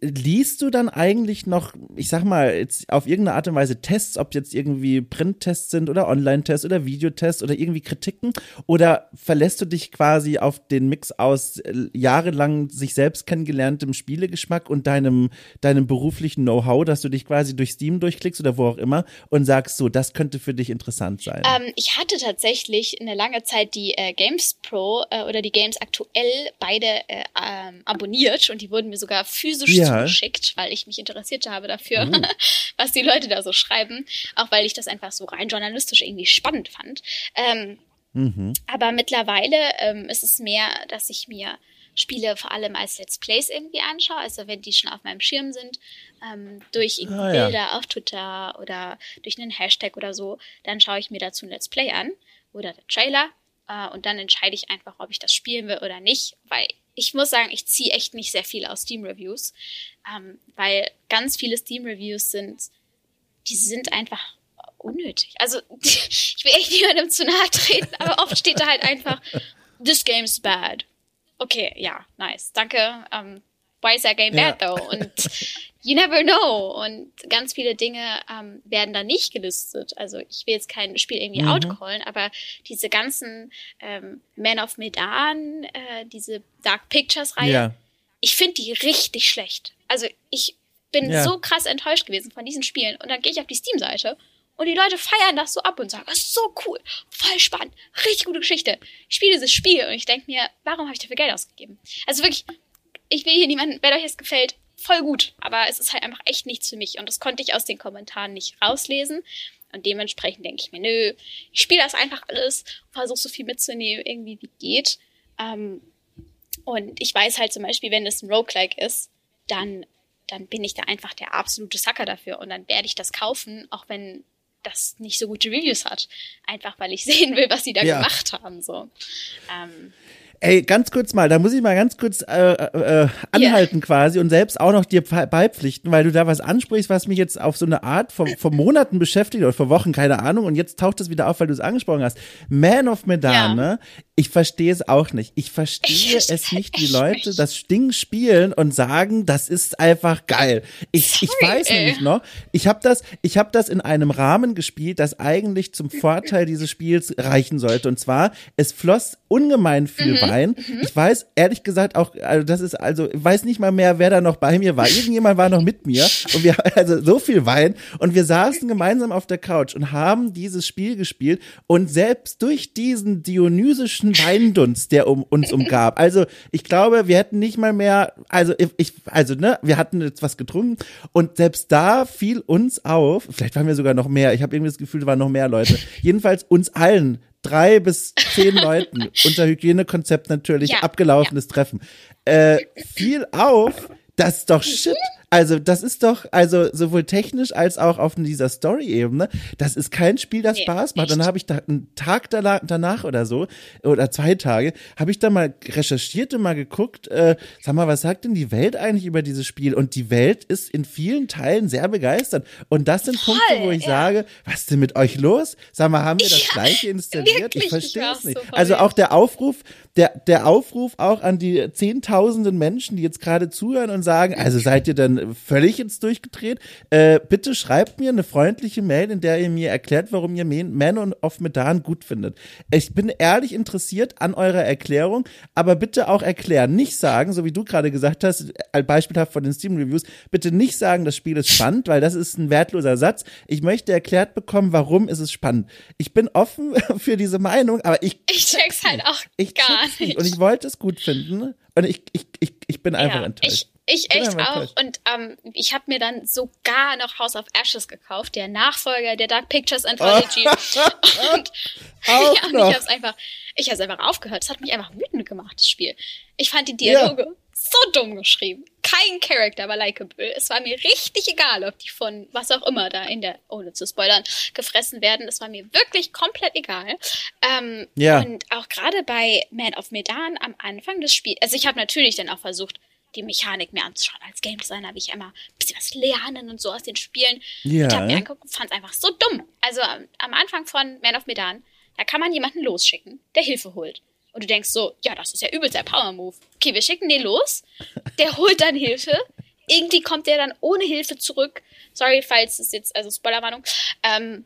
liest du dann eigentlich noch, ich sag mal, jetzt auf irgendeine Art und Weise Tests, ob jetzt irgendwie Printtests sind oder Online-Tests oder Videotests oder irgendwie Kritiken? Oder verlässt du dich quasi auf den Mix aus äh, jahrelang sich selbst kennengelerntem Spielegeschmack und deinem, deinem beruflichen Know-how, dass du dich quasi durch Steam durchklickst oder wo auch immer und sagst so, das könnte für dich interessant sein? Ähm, ich hatte tatsächlich eine lange Zeit die äh, Games Pro äh, oder die Games aktuell beide äh, ähm, abonniert und die wurden mir sogar physisch ja. zugeschickt, weil ich mich interessiert habe dafür, oh. was die Leute da so schreiben, auch weil ich das einfach so rein journalistisch irgendwie spannend fand. Ähm, mhm. Aber mittlerweile ähm, ist es mehr, dass ich mir Spiele vor allem als Let's Plays irgendwie anschaue, also wenn die schon auf meinem Schirm sind, ähm, durch irgendwie ah, Bilder ja. auf Twitter oder durch einen Hashtag oder so, dann schaue ich mir dazu ein Let's Play an oder der Trailer äh, und dann entscheide ich einfach, ob ich das spielen will oder nicht, weil ich muss sagen, ich ziehe echt nicht sehr viel aus Steam-Reviews, ähm, weil ganz viele Steam-Reviews sind, die sind einfach unnötig. Also ich will echt niemandem zu nahe treten, aber oft steht da halt einfach, this game's bad. Okay, ja, nice, danke. Ähm, why is that game ja. bad though? Und you never know. Und ganz viele Dinge ähm, werden da nicht gelistet. Also ich will jetzt kein Spiel irgendwie mhm. outcallen, aber diese ganzen ähm, Man of Medan, äh, diese Dark Pictures Reihe, ja. ich finde die richtig schlecht. Also ich bin ja. so krass enttäuscht gewesen von diesen Spielen. Und dann gehe ich auf die Steam-Seite und die Leute feiern das so ab und sagen, das ist so cool, voll spannend, richtig gute Geschichte. Ich spiele dieses Spiel und ich denke mir, warum habe ich dafür Geld ausgegeben? Also wirklich, ich will hier niemanden, wenn euch das gefällt, voll gut. Aber es ist halt einfach echt nichts für mich. Und das konnte ich aus den Kommentaren nicht rauslesen. Und dementsprechend denke ich mir, nö, ich spiele das einfach alles und versuche so viel mitzunehmen, irgendwie wie geht. Ähm, und ich weiß halt zum Beispiel, wenn es ein Roguelike ist, dann, dann bin ich da einfach der absolute Sucker dafür. Und dann werde ich das kaufen, auch wenn das nicht so gute Reviews hat. Einfach weil ich sehen will, was sie da ja. gemacht haben. So. Ähm, Ey, ganz kurz mal, da muss ich mal ganz kurz äh, äh, äh anhalten yeah. quasi und selbst auch noch dir beipflichten, weil du da was ansprichst, was mich jetzt auf so eine Art von, von Monaten beschäftigt oder vor Wochen, keine Ahnung, und jetzt taucht es wieder auf, weil du es angesprochen hast. Man of Medan, ja. ne? Ich verstehe es auch nicht. Ich verstehe ich es nicht, wie Leute das Ding spielen und sagen, das ist einfach geil. Ich, ich weiß ey. nämlich noch, ich habe das, ich habe das in einem Rahmen gespielt, das eigentlich zum Vorteil dieses Spiels reichen sollte. Und zwar, es floss ungemein viel mhm. Wein. Mhm. Ich weiß ehrlich gesagt auch, also das ist also, ich weiß nicht mal mehr, wer da noch bei mir war. Irgendjemand war noch mit mir und wir also so viel Wein und wir saßen gemeinsam auf der Couch und haben dieses Spiel gespielt und selbst durch diesen dionysischen Weindunst, der um uns umgab. Also ich glaube, wir hätten nicht mal mehr, also ich, also ne, wir hatten jetzt was getrunken und selbst da fiel uns auf, vielleicht waren wir sogar noch mehr. Ich habe irgendwie das Gefühl, da waren noch mehr Leute. Jedenfalls uns allen drei bis zehn Leuten unter Hygienekonzept natürlich ja, abgelaufenes ja. Treffen. Äh, fiel auf, das ist doch shit. Also, das ist doch, also sowohl technisch als auch auf dieser Story-Ebene, das ist kein Spiel, das nee, Spaß macht. Dann habe ich da einen Tag danach oder so, oder zwei Tage, habe ich da mal recherchiert und mal geguckt, äh, sag mal, was sagt denn die Welt eigentlich über dieses Spiel? Und die Welt ist in vielen Teilen sehr begeistert. Und das sind Voll, Punkte, wo ich ja. sage, was ist denn mit euch los? Sag mal, haben wir das ja, gleiche installiert? Ich verstehe es nicht. So also auch der Aufruf, der, der Aufruf auch an die Zehntausenden Menschen, die jetzt gerade zuhören und sagen, also seid ihr dann völlig jetzt durchgedreht? Äh, bitte schreibt mir eine freundliche Mail, in der ihr mir erklärt, warum ihr Man of Medan gut findet. Ich bin ehrlich interessiert an eurer Erklärung, aber bitte auch erklären. Nicht sagen, so wie du gerade gesagt hast, als beispielhaft von den Steam Reviews, bitte nicht sagen, das Spiel ist spannend, weil das ist ein wertloser Satz. Ich möchte erklärt bekommen, warum ist es spannend. Ich bin offen für diese Meinung, aber ich. Ich check's halt auch ich gar nicht. Und ich wollte es gut finden. Und ich, ich, ich, ich bin einfach ja, enttäuscht. Ich, ich echt auch. Und ähm, ich habe mir dann sogar noch House of Ashes gekauft, der Nachfolger der Dark Pictures Anthology. und auch ja, noch. ich habe es einfach, ich habe einfach aufgehört. Es hat mich einfach wütend gemacht, das Spiel. Ich fand die Dialoge ja. So dumm geschrieben. Kein Charakter war likable. Es war mir richtig egal, ob die von was auch immer da in der, ohne zu spoilern, gefressen werden. Es war mir wirklich komplett egal. Ähm, ja. Und auch gerade bei Man of Medan am Anfang des Spiels, also ich habe natürlich dann auch versucht, die Mechanik mir anzuschauen. Als Game Designer will ich immer ein bisschen was lernen und so aus den Spielen. Ja. Ich habe mir angeguckt und fand es einfach so dumm. Also am Anfang von Man of Medan, da kann man jemanden losschicken, der Hilfe holt. Und du denkst so, ja, das ist ja übelst der Power-Move. Okay, wir schicken den los, der holt dann Hilfe, irgendwie kommt der dann ohne Hilfe zurück. Sorry, falls es jetzt, also Spoilerwarnung. Ähm,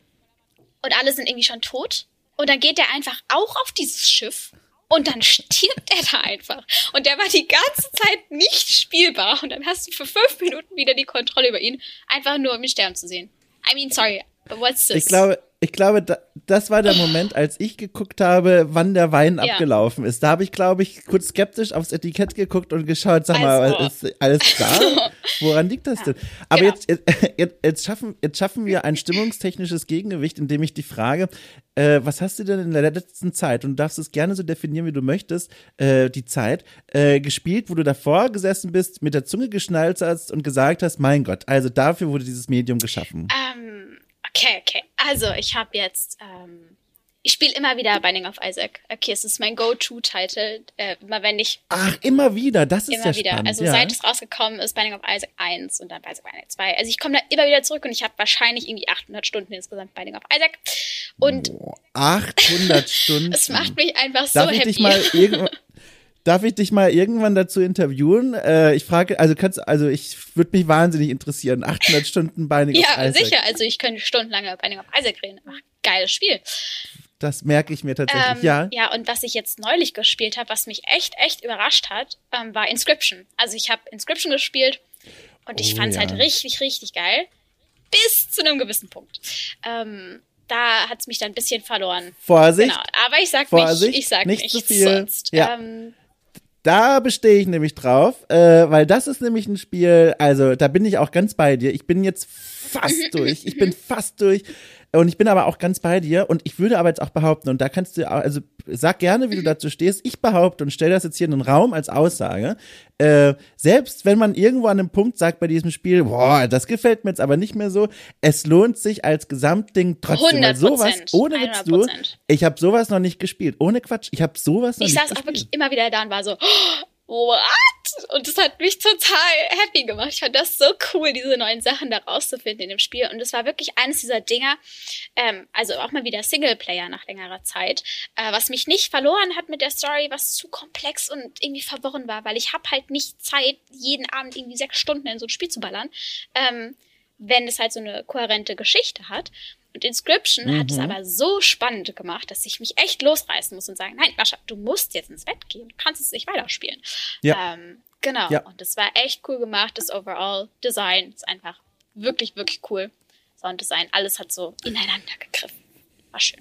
und alle sind irgendwie schon tot. Und dann geht er einfach auch auf dieses Schiff und dann stirbt er da einfach. Und der war die ganze Zeit nicht spielbar. Und dann hast du für fünf Minuten wieder die Kontrolle über ihn, einfach nur um ihn sterben zu sehen. I mean, sorry, what's this? Ich glaube, ich glaube, da, das war der Moment, als ich geguckt habe, wann der Wein Ja. abgelaufen ist. Da habe ich, glaube ich, kurz skeptisch aufs Etikett geguckt und geschaut, sag mal, Also. ist alles klar? Woran liegt das denn? Aber genau. jetzt, jetzt, jetzt, schaffen, jetzt schaffen wir ein stimmungstechnisches Gegengewicht, indem ich die Frage, äh, was hast du denn in der letzten Zeit, und du darfst es gerne so definieren, wie du möchtest, äh, die Zeit, äh, gespielt, wo du davor gesessen bist, mit der Zunge geschnallt hast und gesagt hast, mein Gott, also dafür wurde dieses Medium geschaffen. Ähm, okay, okay. Also, ich habe jetzt, ähm, ich spiele immer wieder Binding of Isaac. Okay, es ist mein Go-To-Title. Äh, immer wenn ich, Ach, immer wieder, das ist immer ja wieder. spannend. Also, ja. seit es rausgekommen ist, Binding of Isaac 1 und dann Isaac 2. Also, ich komme da immer wieder zurück und ich habe wahrscheinlich irgendwie 800 Stunden insgesamt Binding of Isaac. Und Boah, 800 Stunden. es macht mich einfach so Darf ich happy. dich mal darf ich dich mal irgendwann dazu interviewen? Äh, ich frage, also kannst, also ich würde mich wahnsinnig interessieren. 800 Stunden Binding ja, of Isaac. sicher. Also, ich könnte stundenlang über Binding of Isaac reden. Ach, geiles Spiel. Das merke ich mir tatsächlich. Ähm, ja. ja, und was ich jetzt neulich gespielt habe, was mich echt, echt überrascht hat, ähm, war Inscription. Also ich habe Inscription gespielt und ich Oh, fand es ja. halt richtig, richtig geil. Bis zu einem gewissen Punkt. Ähm, da hat es mich dann ein bisschen verloren. Vorsicht. Genau. Aber ich sag Vorsicht, nicht, ich sag nicht nichts zu viel. sonst. Ja. Ähm, Da bestehe ich nämlich drauf, äh, weil das ist nämlich ein Spiel, also da bin ich auch ganz bei dir. Ich bin jetzt fast durch. Ich bin fast durch. Und ich bin aber auch ganz bei dir. Und ich würde aber jetzt auch behaupten, und da kannst du, auch- also sag gerne, wie du dazu stehst. Ich behaupte und stelle das jetzt hier in den Raum als Aussage. Äh, selbst wenn man irgendwo an einem Punkt sagt bei diesem Spiel, boah, das gefällt mir jetzt aber nicht mehr so, es lohnt sich als Gesamtding trotzdem. Weil 100%, sowas, ohne Witz, du, 100%. ich habe sowas noch nicht gespielt. Ohne Quatsch, ich habe sowas noch ich nicht saß auch gespielt. wirklich immer wieder da und war so, what? Und das hat mich total happy gemacht. Ich fand das so cool, diese neuen Sachen da rauszufinden in dem Spiel. Und es war wirklich eines dieser Dinger, ähm, also auch mal wieder Singleplayer nach längerer Zeit, äh, was mich nicht verloren hat mit der Story, was zu komplex und irgendwie verworren war, weil ich habe halt nicht Zeit, jeden Abend irgendwie sechs Stunden in so ein Spiel zu ballern, ähm, wenn es halt so eine kohärente Geschichte hat. Und Inscription hat es Mhm. aber so spannend gemacht, dass ich mich echt losreißen muss und sagen, nein, Mascha, du musst jetzt ins Bett gehen, du kannst es nicht weiterspielen. Ja. Ähm, genau. Ja. Und das war echt cool gemacht. Das Overall Design ist einfach wirklich, wirklich cool. Sounddesign, alles hat so ineinander gegriffen. War schön.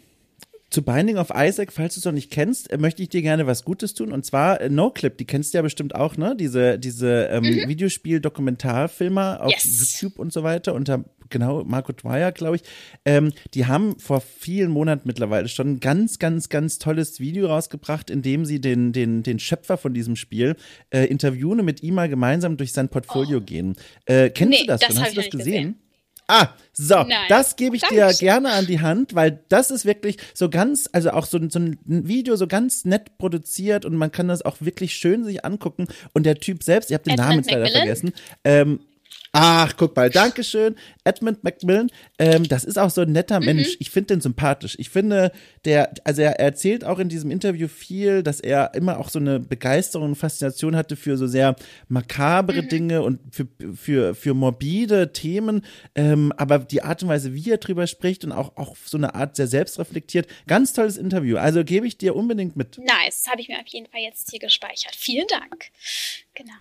Zu Binding of Isaac, falls du es noch nicht kennst, äh, möchte ich dir gerne was Gutes tun. Und zwar äh, NoClip, die kennst du ja bestimmt auch, ne? Diese, diese ähm, Videospiel-Dokumentarfilmer auf Mhm. Yes. YouTube und so weiter. Unter genau Marco Dwyer, glaube ich. Ähm, die haben vor vielen Monaten mittlerweile schon ein ganz, ganz, ganz tolles Video rausgebracht, in dem sie den, den, den Schöpfer von diesem Spiel äh, interviewen und mit ihm mal gemeinsam durch sein Portfolio gehen. Äh, kennst Oh. Nee, du das? das Hast du das gesehen? gesehen. Ah, so, Nein. das gebe ich dir Dankeschön. gerne an die Hand, weil das ist wirklich so ganz, also auch so, ein- so ein Video so ganz nett produziert und man kann das auch wirklich schön sich angucken. Und der Typ selbst, ich habe den Edmund Namen jetzt leider vergessen, ähm, Ach, guck mal, Dankeschön. Edmund Macmillan, ähm, das ist auch so ein netter Mhm. Mensch. Ich finde den sympathisch. Ich finde, der, also er erzählt auch in diesem Interview viel, dass er immer auch so eine Begeisterung und Faszination hatte für so sehr Mhm. makabere Dinge und für, für, für morbide Themen. Ähm, aber die Art und Weise, wie er drüber spricht und auch, auch so eine Art sehr selbstreflektiert. Ganz tolles Interview. Also gebe ich dir unbedingt mit. Nice, habe ich mir auf jeden Fall jetzt hier gespeichert. Vielen Dank. Genau.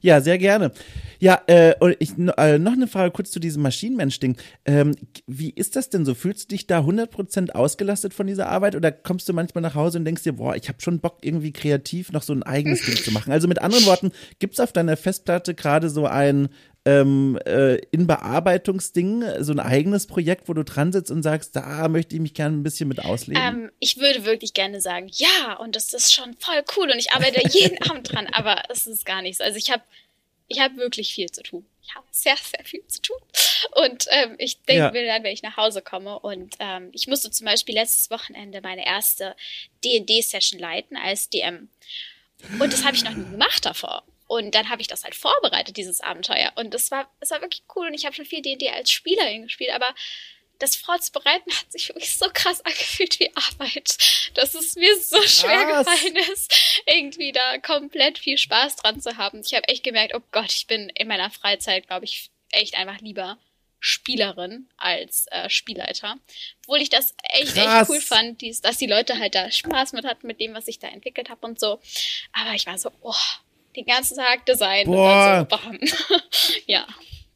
Ja, sehr gerne. Ja, äh, und ich, äh, noch eine Frage kurz zu diesem Maschinenmensch-Ding. Ähm, wie ist das denn so? Fühlst du dich da 100% ausgelastet von dieser Arbeit oder kommst du manchmal nach Hause und denkst dir, boah, ich habe schon Bock, irgendwie kreativ noch so ein eigenes Ding zu machen? Also mit anderen Worten, gibt's auf deiner Festplatte gerade so ein ähm, äh, in Bearbeitungsding, so ein eigenes Projekt, wo du dran sitzt und sagst, da möchte ich mich gerne ein bisschen mit ausleben? Ähm, ich würde wirklich gerne sagen, ja, und das ist schon voll cool und ich arbeite jeden Abend dran, aber es ist gar nicht so. Also ich habe ich hab wirklich viel zu tun. Ich habe sehr, sehr viel zu tun. Und ähm, ich denke Ja. mir dann, wenn ich nach Hause komme und ähm, ich musste zum Beispiel letztes Wochenende meine erste D&D-Session leiten als DM. Und das habe ich noch nie gemacht davor. Und dann habe ich das halt vorbereitet, dieses Abenteuer. Und das war, das war wirklich cool. Und ich habe schon viel D&D als Spielerin gespielt, aber das vorzubereiten hat sich wirklich so krass angefühlt wie Arbeit, dass es mir so schwer krass. gefallen ist, irgendwie da komplett viel Spaß dran zu haben. Ich habe echt gemerkt, oh Gott, ich bin in meiner Freizeit, glaube ich, echt einfach lieber Spielerin als äh, Spielleiter. Obwohl ich das echt, Krass. echt cool fand, dies, dass die Leute halt da Spaß mit hatten mit dem, was ich da entwickelt habe und so. Aber ich war so, oh, den ganzen Tag Design. Boah. Und dann so, ja.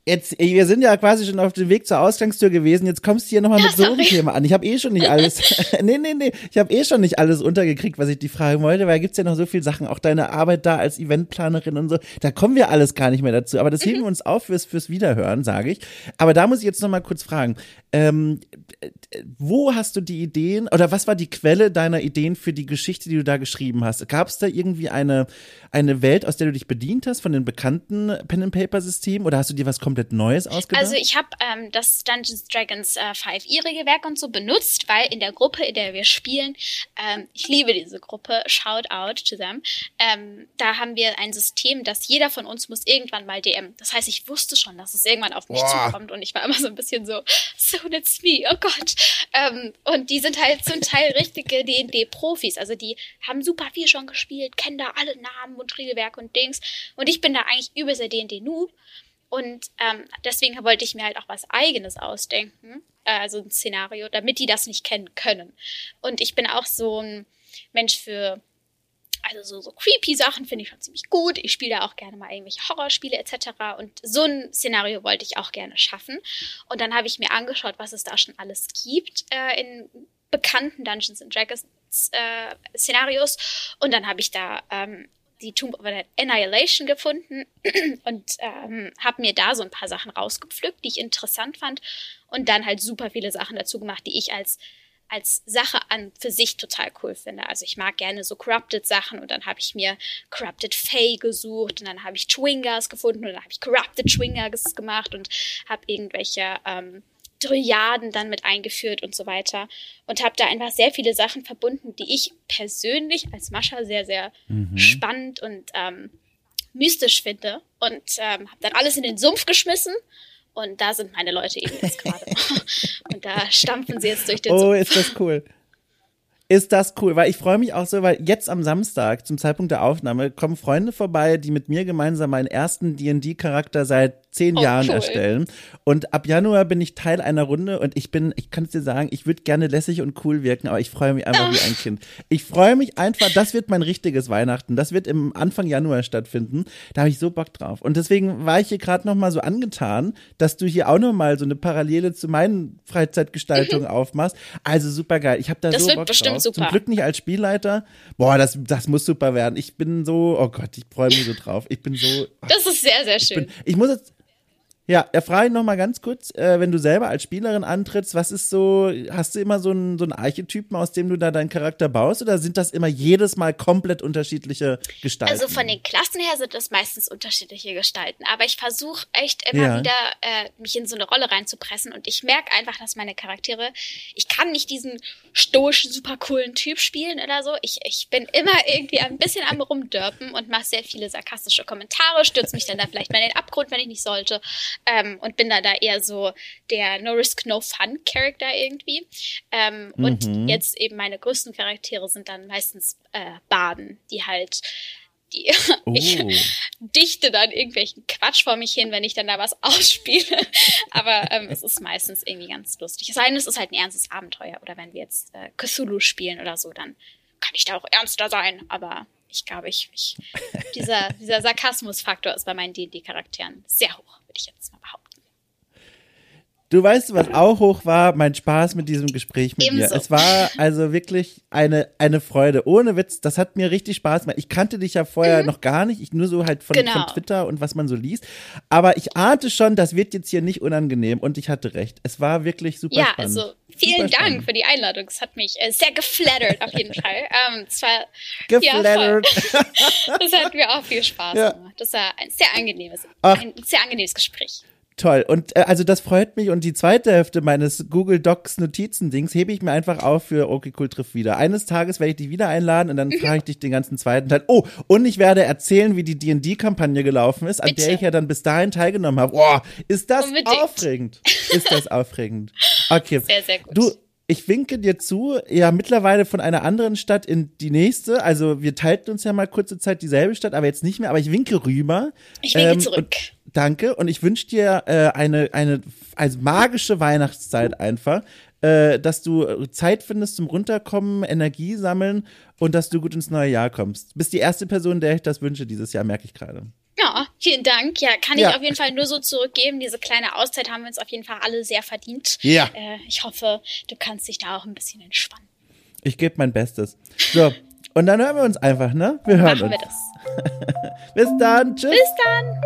Jetzt, wir sind ja quasi schon auf dem Weg zur Ausgangstür gewesen. Jetzt kommst du hier nochmal ja, mit so einem Thema an. Ich habe eh schon nicht alles. nee, nee, nee. Ich habe eh schon nicht alles untergekriegt, was ich die fragen wollte, weil da gibt's ja noch so viel Sachen. Auch deine Arbeit da als Eventplanerin und so. Da kommen wir alles gar nicht mehr dazu. Aber das heben wir uns auf fürs, fürs Wiederhören, sage ich. Aber da muss ich jetzt nochmal kurz fragen. Ähm, wo hast du die Ideen oder was war die Quelle deiner Ideen für die Geschichte, die du da geschrieben hast? Gab es da irgendwie eine, eine Welt, aus der du dich bedient hast von den bekannten Pen-and-Paper-Systemen oder hast du dir was komplett Neues ausgedacht? Also ich habe ähm, das Dungeons Dragons äh, 5e-Regelwerk und so benutzt, weil in der Gruppe, in der wir spielen, ähm, ich liebe diese Gruppe, shout out to them, ähm, da haben wir ein System, dass jeder von uns muss irgendwann mal DM. Das heißt, ich wusste schon, dass es irgendwann auf mich Boah. zukommt und ich war immer so ein bisschen so, so it's me, oh Gott. Ähm, und die sind halt zum Teil richtige D&D-Profis. Also die haben super viel schon gespielt, kennen da alle Namen und Regelwerke und Dings. Und ich bin da eigentlich übelster D&D-Noob. Und ähm, deswegen wollte ich mir halt auch was Eigenes ausdenken, äh, also ein Szenario, damit die das nicht kennen können. Und ich bin auch so ein Mensch für also so, so creepy Sachen finde ich schon ziemlich gut. Ich spiele ja auch gerne mal irgendwelche Horrorspiele etc. Und so ein Szenario wollte ich auch gerne schaffen. Und dann habe ich mir angeschaut, was es da schon alles gibt äh, in bekannten Dungeons and Dragons äh, Szenarios. Und dann habe ich da ähm, die Tomb of Annihilation gefunden und ähm, habe mir da so ein paar Sachen rausgepflückt, die ich interessant fand. Und dann halt super viele Sachen dazu gemacht, die ich als als Sache an für sich total cool finde. Also ich mag gerne so Corrupted Sachen und dann habe ich mir Corrupted Fae gesucht und dann habe ich Twingers gefunden und dann habe ich Corrupted Twingers gemacht und habe irgendwelche ähm, Dryaden dann mit eingeführt und so weiter und habe da einfach sehr viele Sachen verbunden, die ich persönlich als Mascha sehr, sehr mhm. spannend und ähm, mystisch finde und ähm, habe dann alles in den Sumpf geschmissen und da sind meine Leute eben jetzt gerade. und da stampfen sie jetzt durch den Oh, Sumpf. ist das cool. Ist das cool, weil ich freue mich auch so, weil jetzt am Samstag zum Zeitpunkt der Aufnahme kommen Freunde vorbei, die mit mir gemeinsam meinen ersten D&D-Charakter seit zehn oh, Jahren cool. erstellen. Und ab Januar bin ich Teil einer Runde und ich bin, ich kann es dir sagen, ich würde gerne lässig und cool wirken, aber ich freue mich einfach Ach. wie ein Kind. Ich freue mich einfach, das wird mein richtiges Weihnachten. Das wird im Anfang Januar stattfinden. Da habe ich so Bock drauf. Und deswegen war ich hier gerade noch mal so angetan, dass du hier auch noch mal so eine Parallele zu meinen Freizeitgestaltungen mhm. aufmachst. Also super geil. Ich habe da das so Bock drauf. Super. Zum Glück nicht als Spielleiter. Boah, das, das muss super werden. Ich bin so, oh Gott, ich freue mich so drauf. Ich bin so. Das ist sehr, sehr schön. Ich, bin, ich muss jetzt ja, er frage ich noch mal ganz kurz, äh, wenn du selber als Spielerin antrittst, was ist so, hast du immer so einen, so einen Archetypen, aus dem du da deinen Charakter baust oder sind das immer jedes Mal komplett unterschiedliche Gestalten? Also von den Klassen her sind das meistens unterschiedliche Gestalten, aber ich versuche echt immer ja. wieder, äh, mich in so eine Rolle reinzupressen und ich merke einfach, dass meine Charaktere, ich kann nicht diesen stoischen, super coolen Typ spielen oder so, ich, ich bin immer irgendwie ein bisschen am rumdörpen und mache sehr viele sarkastische Kommentare, stürze mich dann da vielleicht mal in den Abgrund, wenn ich nicht sollte ähm, und bin da da eher so der No Risk No Fun Charakter irgendwie. Ähm, mhm. Und jetzt eben meine größten Charaktere sind dann meistens äh, Baden, die halt die oh. ich dichte dann irgendwelchen Quatsch vor mich hin, wenn ich dann da was ausspiele. Aber ähm, es ist meistens irgendwie ganz lustig. Es sei denn, es ist halt ein ernstes Abenteuer. Oder wenn wir jetzt äh, Cthulhu spielen oder so, dann kann ich da auch ernster sein. Aber ich glaube, ich, ich dieser, dieser Sarkasmusfaktor ist bei meinen D&D-Charakteren sehr hoch würde ich jetzt mal behaupten. Du weißt, was auch hoch war, mein Spaß mit diesem Gespräch mit Ebenso. dir. Es war also wirklich eine, eine Freude. Ohne Witz, das hat mir richtig Spaß gemacht. Ich kannte dich ja vorher mhm. noch gar nicht, ich nur so halt von, genau. von Twitter und was man so liest. Aber ich ahnte schon, das wird jetzt hier nicht unangenehm und ich hatte recht. Es war wirklich super ja, spannend. Ja, also vielen super Dank spannend. für die Einladung. Es hat mich äh, sehr geflattert auf jeden Fall. Ähm, es war, geflattert. Ja, das hat mir auch viel Spaß ja. gemacht. Das war ein sehr angenehmes, Ach. ein sehr angenehmes Gespräch. Toll. Und äh, also das freut mich. Und die zweite Hälfte meines Google Docs Notizendings hebe ich mir einfach auf für Okay Cool Triff wieder. Eines Tages werde ich dich wieder einladen und dann frage ich dich den ganzen zweiten Teil. Oh, und ich werde erzählen, wie die D&D-Kampagne gelaufen ist, an Bitte. der ich ja dann bis dahin teilgenommen habe. Boah, ist das Unbedingt. aufregend. Ist das aufregend. Okay. Sehr, sehr gut. Du, ich winke dir zu, ja, mittlerweile von einer anderen Stadt in die nächste. Also wir teilten uns ja mal kurze Zeit dieselbe Stadt, aber jetzt nicht mehr. Aber ich winke rüber. Ich winke Ähm, zurück. Und, danke. Und ich wünsche dir äh, eine, eine also magische Weihnachtszeit einfach. Äh, dass du Zeit findest zum Runterkommen, Energie sammeln und dass du gut ins neue Jahr kommst. Bist die erste Person, der ich das wünsche dieses Jahr, merke ich gerade. Ja, vielen Dank. Ja, kann Ja. ich auf jeden Fall nur so zurückgeben. Diese kleine Auszeit haben wir uns auf jeden Fall alle sehr verdient. Ja. Äh, ich hoffe, du kannst dich da auch ein bisschen entspannen. Ich gebe mein Bestes. So, und dann hören wir uns einfach, ne? Wir hören Machen uns. wir das. Bis dann. Tschüss. Bis dann.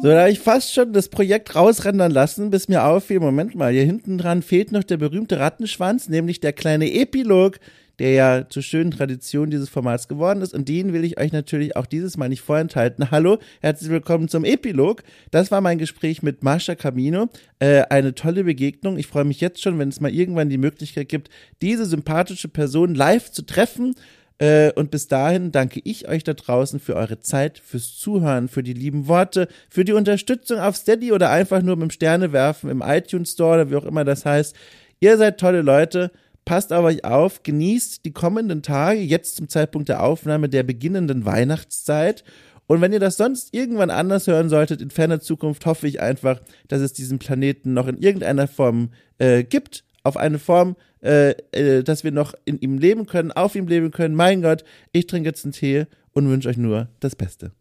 So, da habe ich fast schon das Projekt rausrendern lassen, bis mir auffiel, Moment mal, hier hinten dran fehlt noch der berühmte Rattenschwanz, nämlich der kleine Epilog, der ja zur schönen Tradition dieses Formats geworden ist. Und den will ich euch natürlich auch dieses Mal nicht vorenthalten. Hallo, herzlich willkommen zum Epilog. Das war mein Gespräch mit Mascha Camino. Äh, eine tolle Begegnung. Ich freue mich jetzt schon, wenn es mal irgendwann die Möglichkeit gibt, diese sympathische Person live zu treffen. Äh, und bis dahin danke ich euch da draußen für eure Zeit, fürs Zuhören, für die lieben Worte, für die Unterstützung auf Steady oder einfach nur mit dem Sterne werfen im iTunes Store oder wie auch immer das heißt. Ihr seid tolle Leute. Passt auf euch auf, genießt die kommenden Tage, jetzt zum Zeitpunkt der Aufnahme der beginnenden Weihnachtszeit. Und wenn ihr das sonst irgendwann anders hören solltet, in ferner Zukunft, hoffe ich einfach, dass es diesen Planeten noch in irgendeiner Form äh, gibt. Auf eine Form, äh, äh, dass wir noch in ihm leben können, auf ihm leben können. Mein Gott, ich trinke jetzt einen Tee und wünsche euch nur das Beste.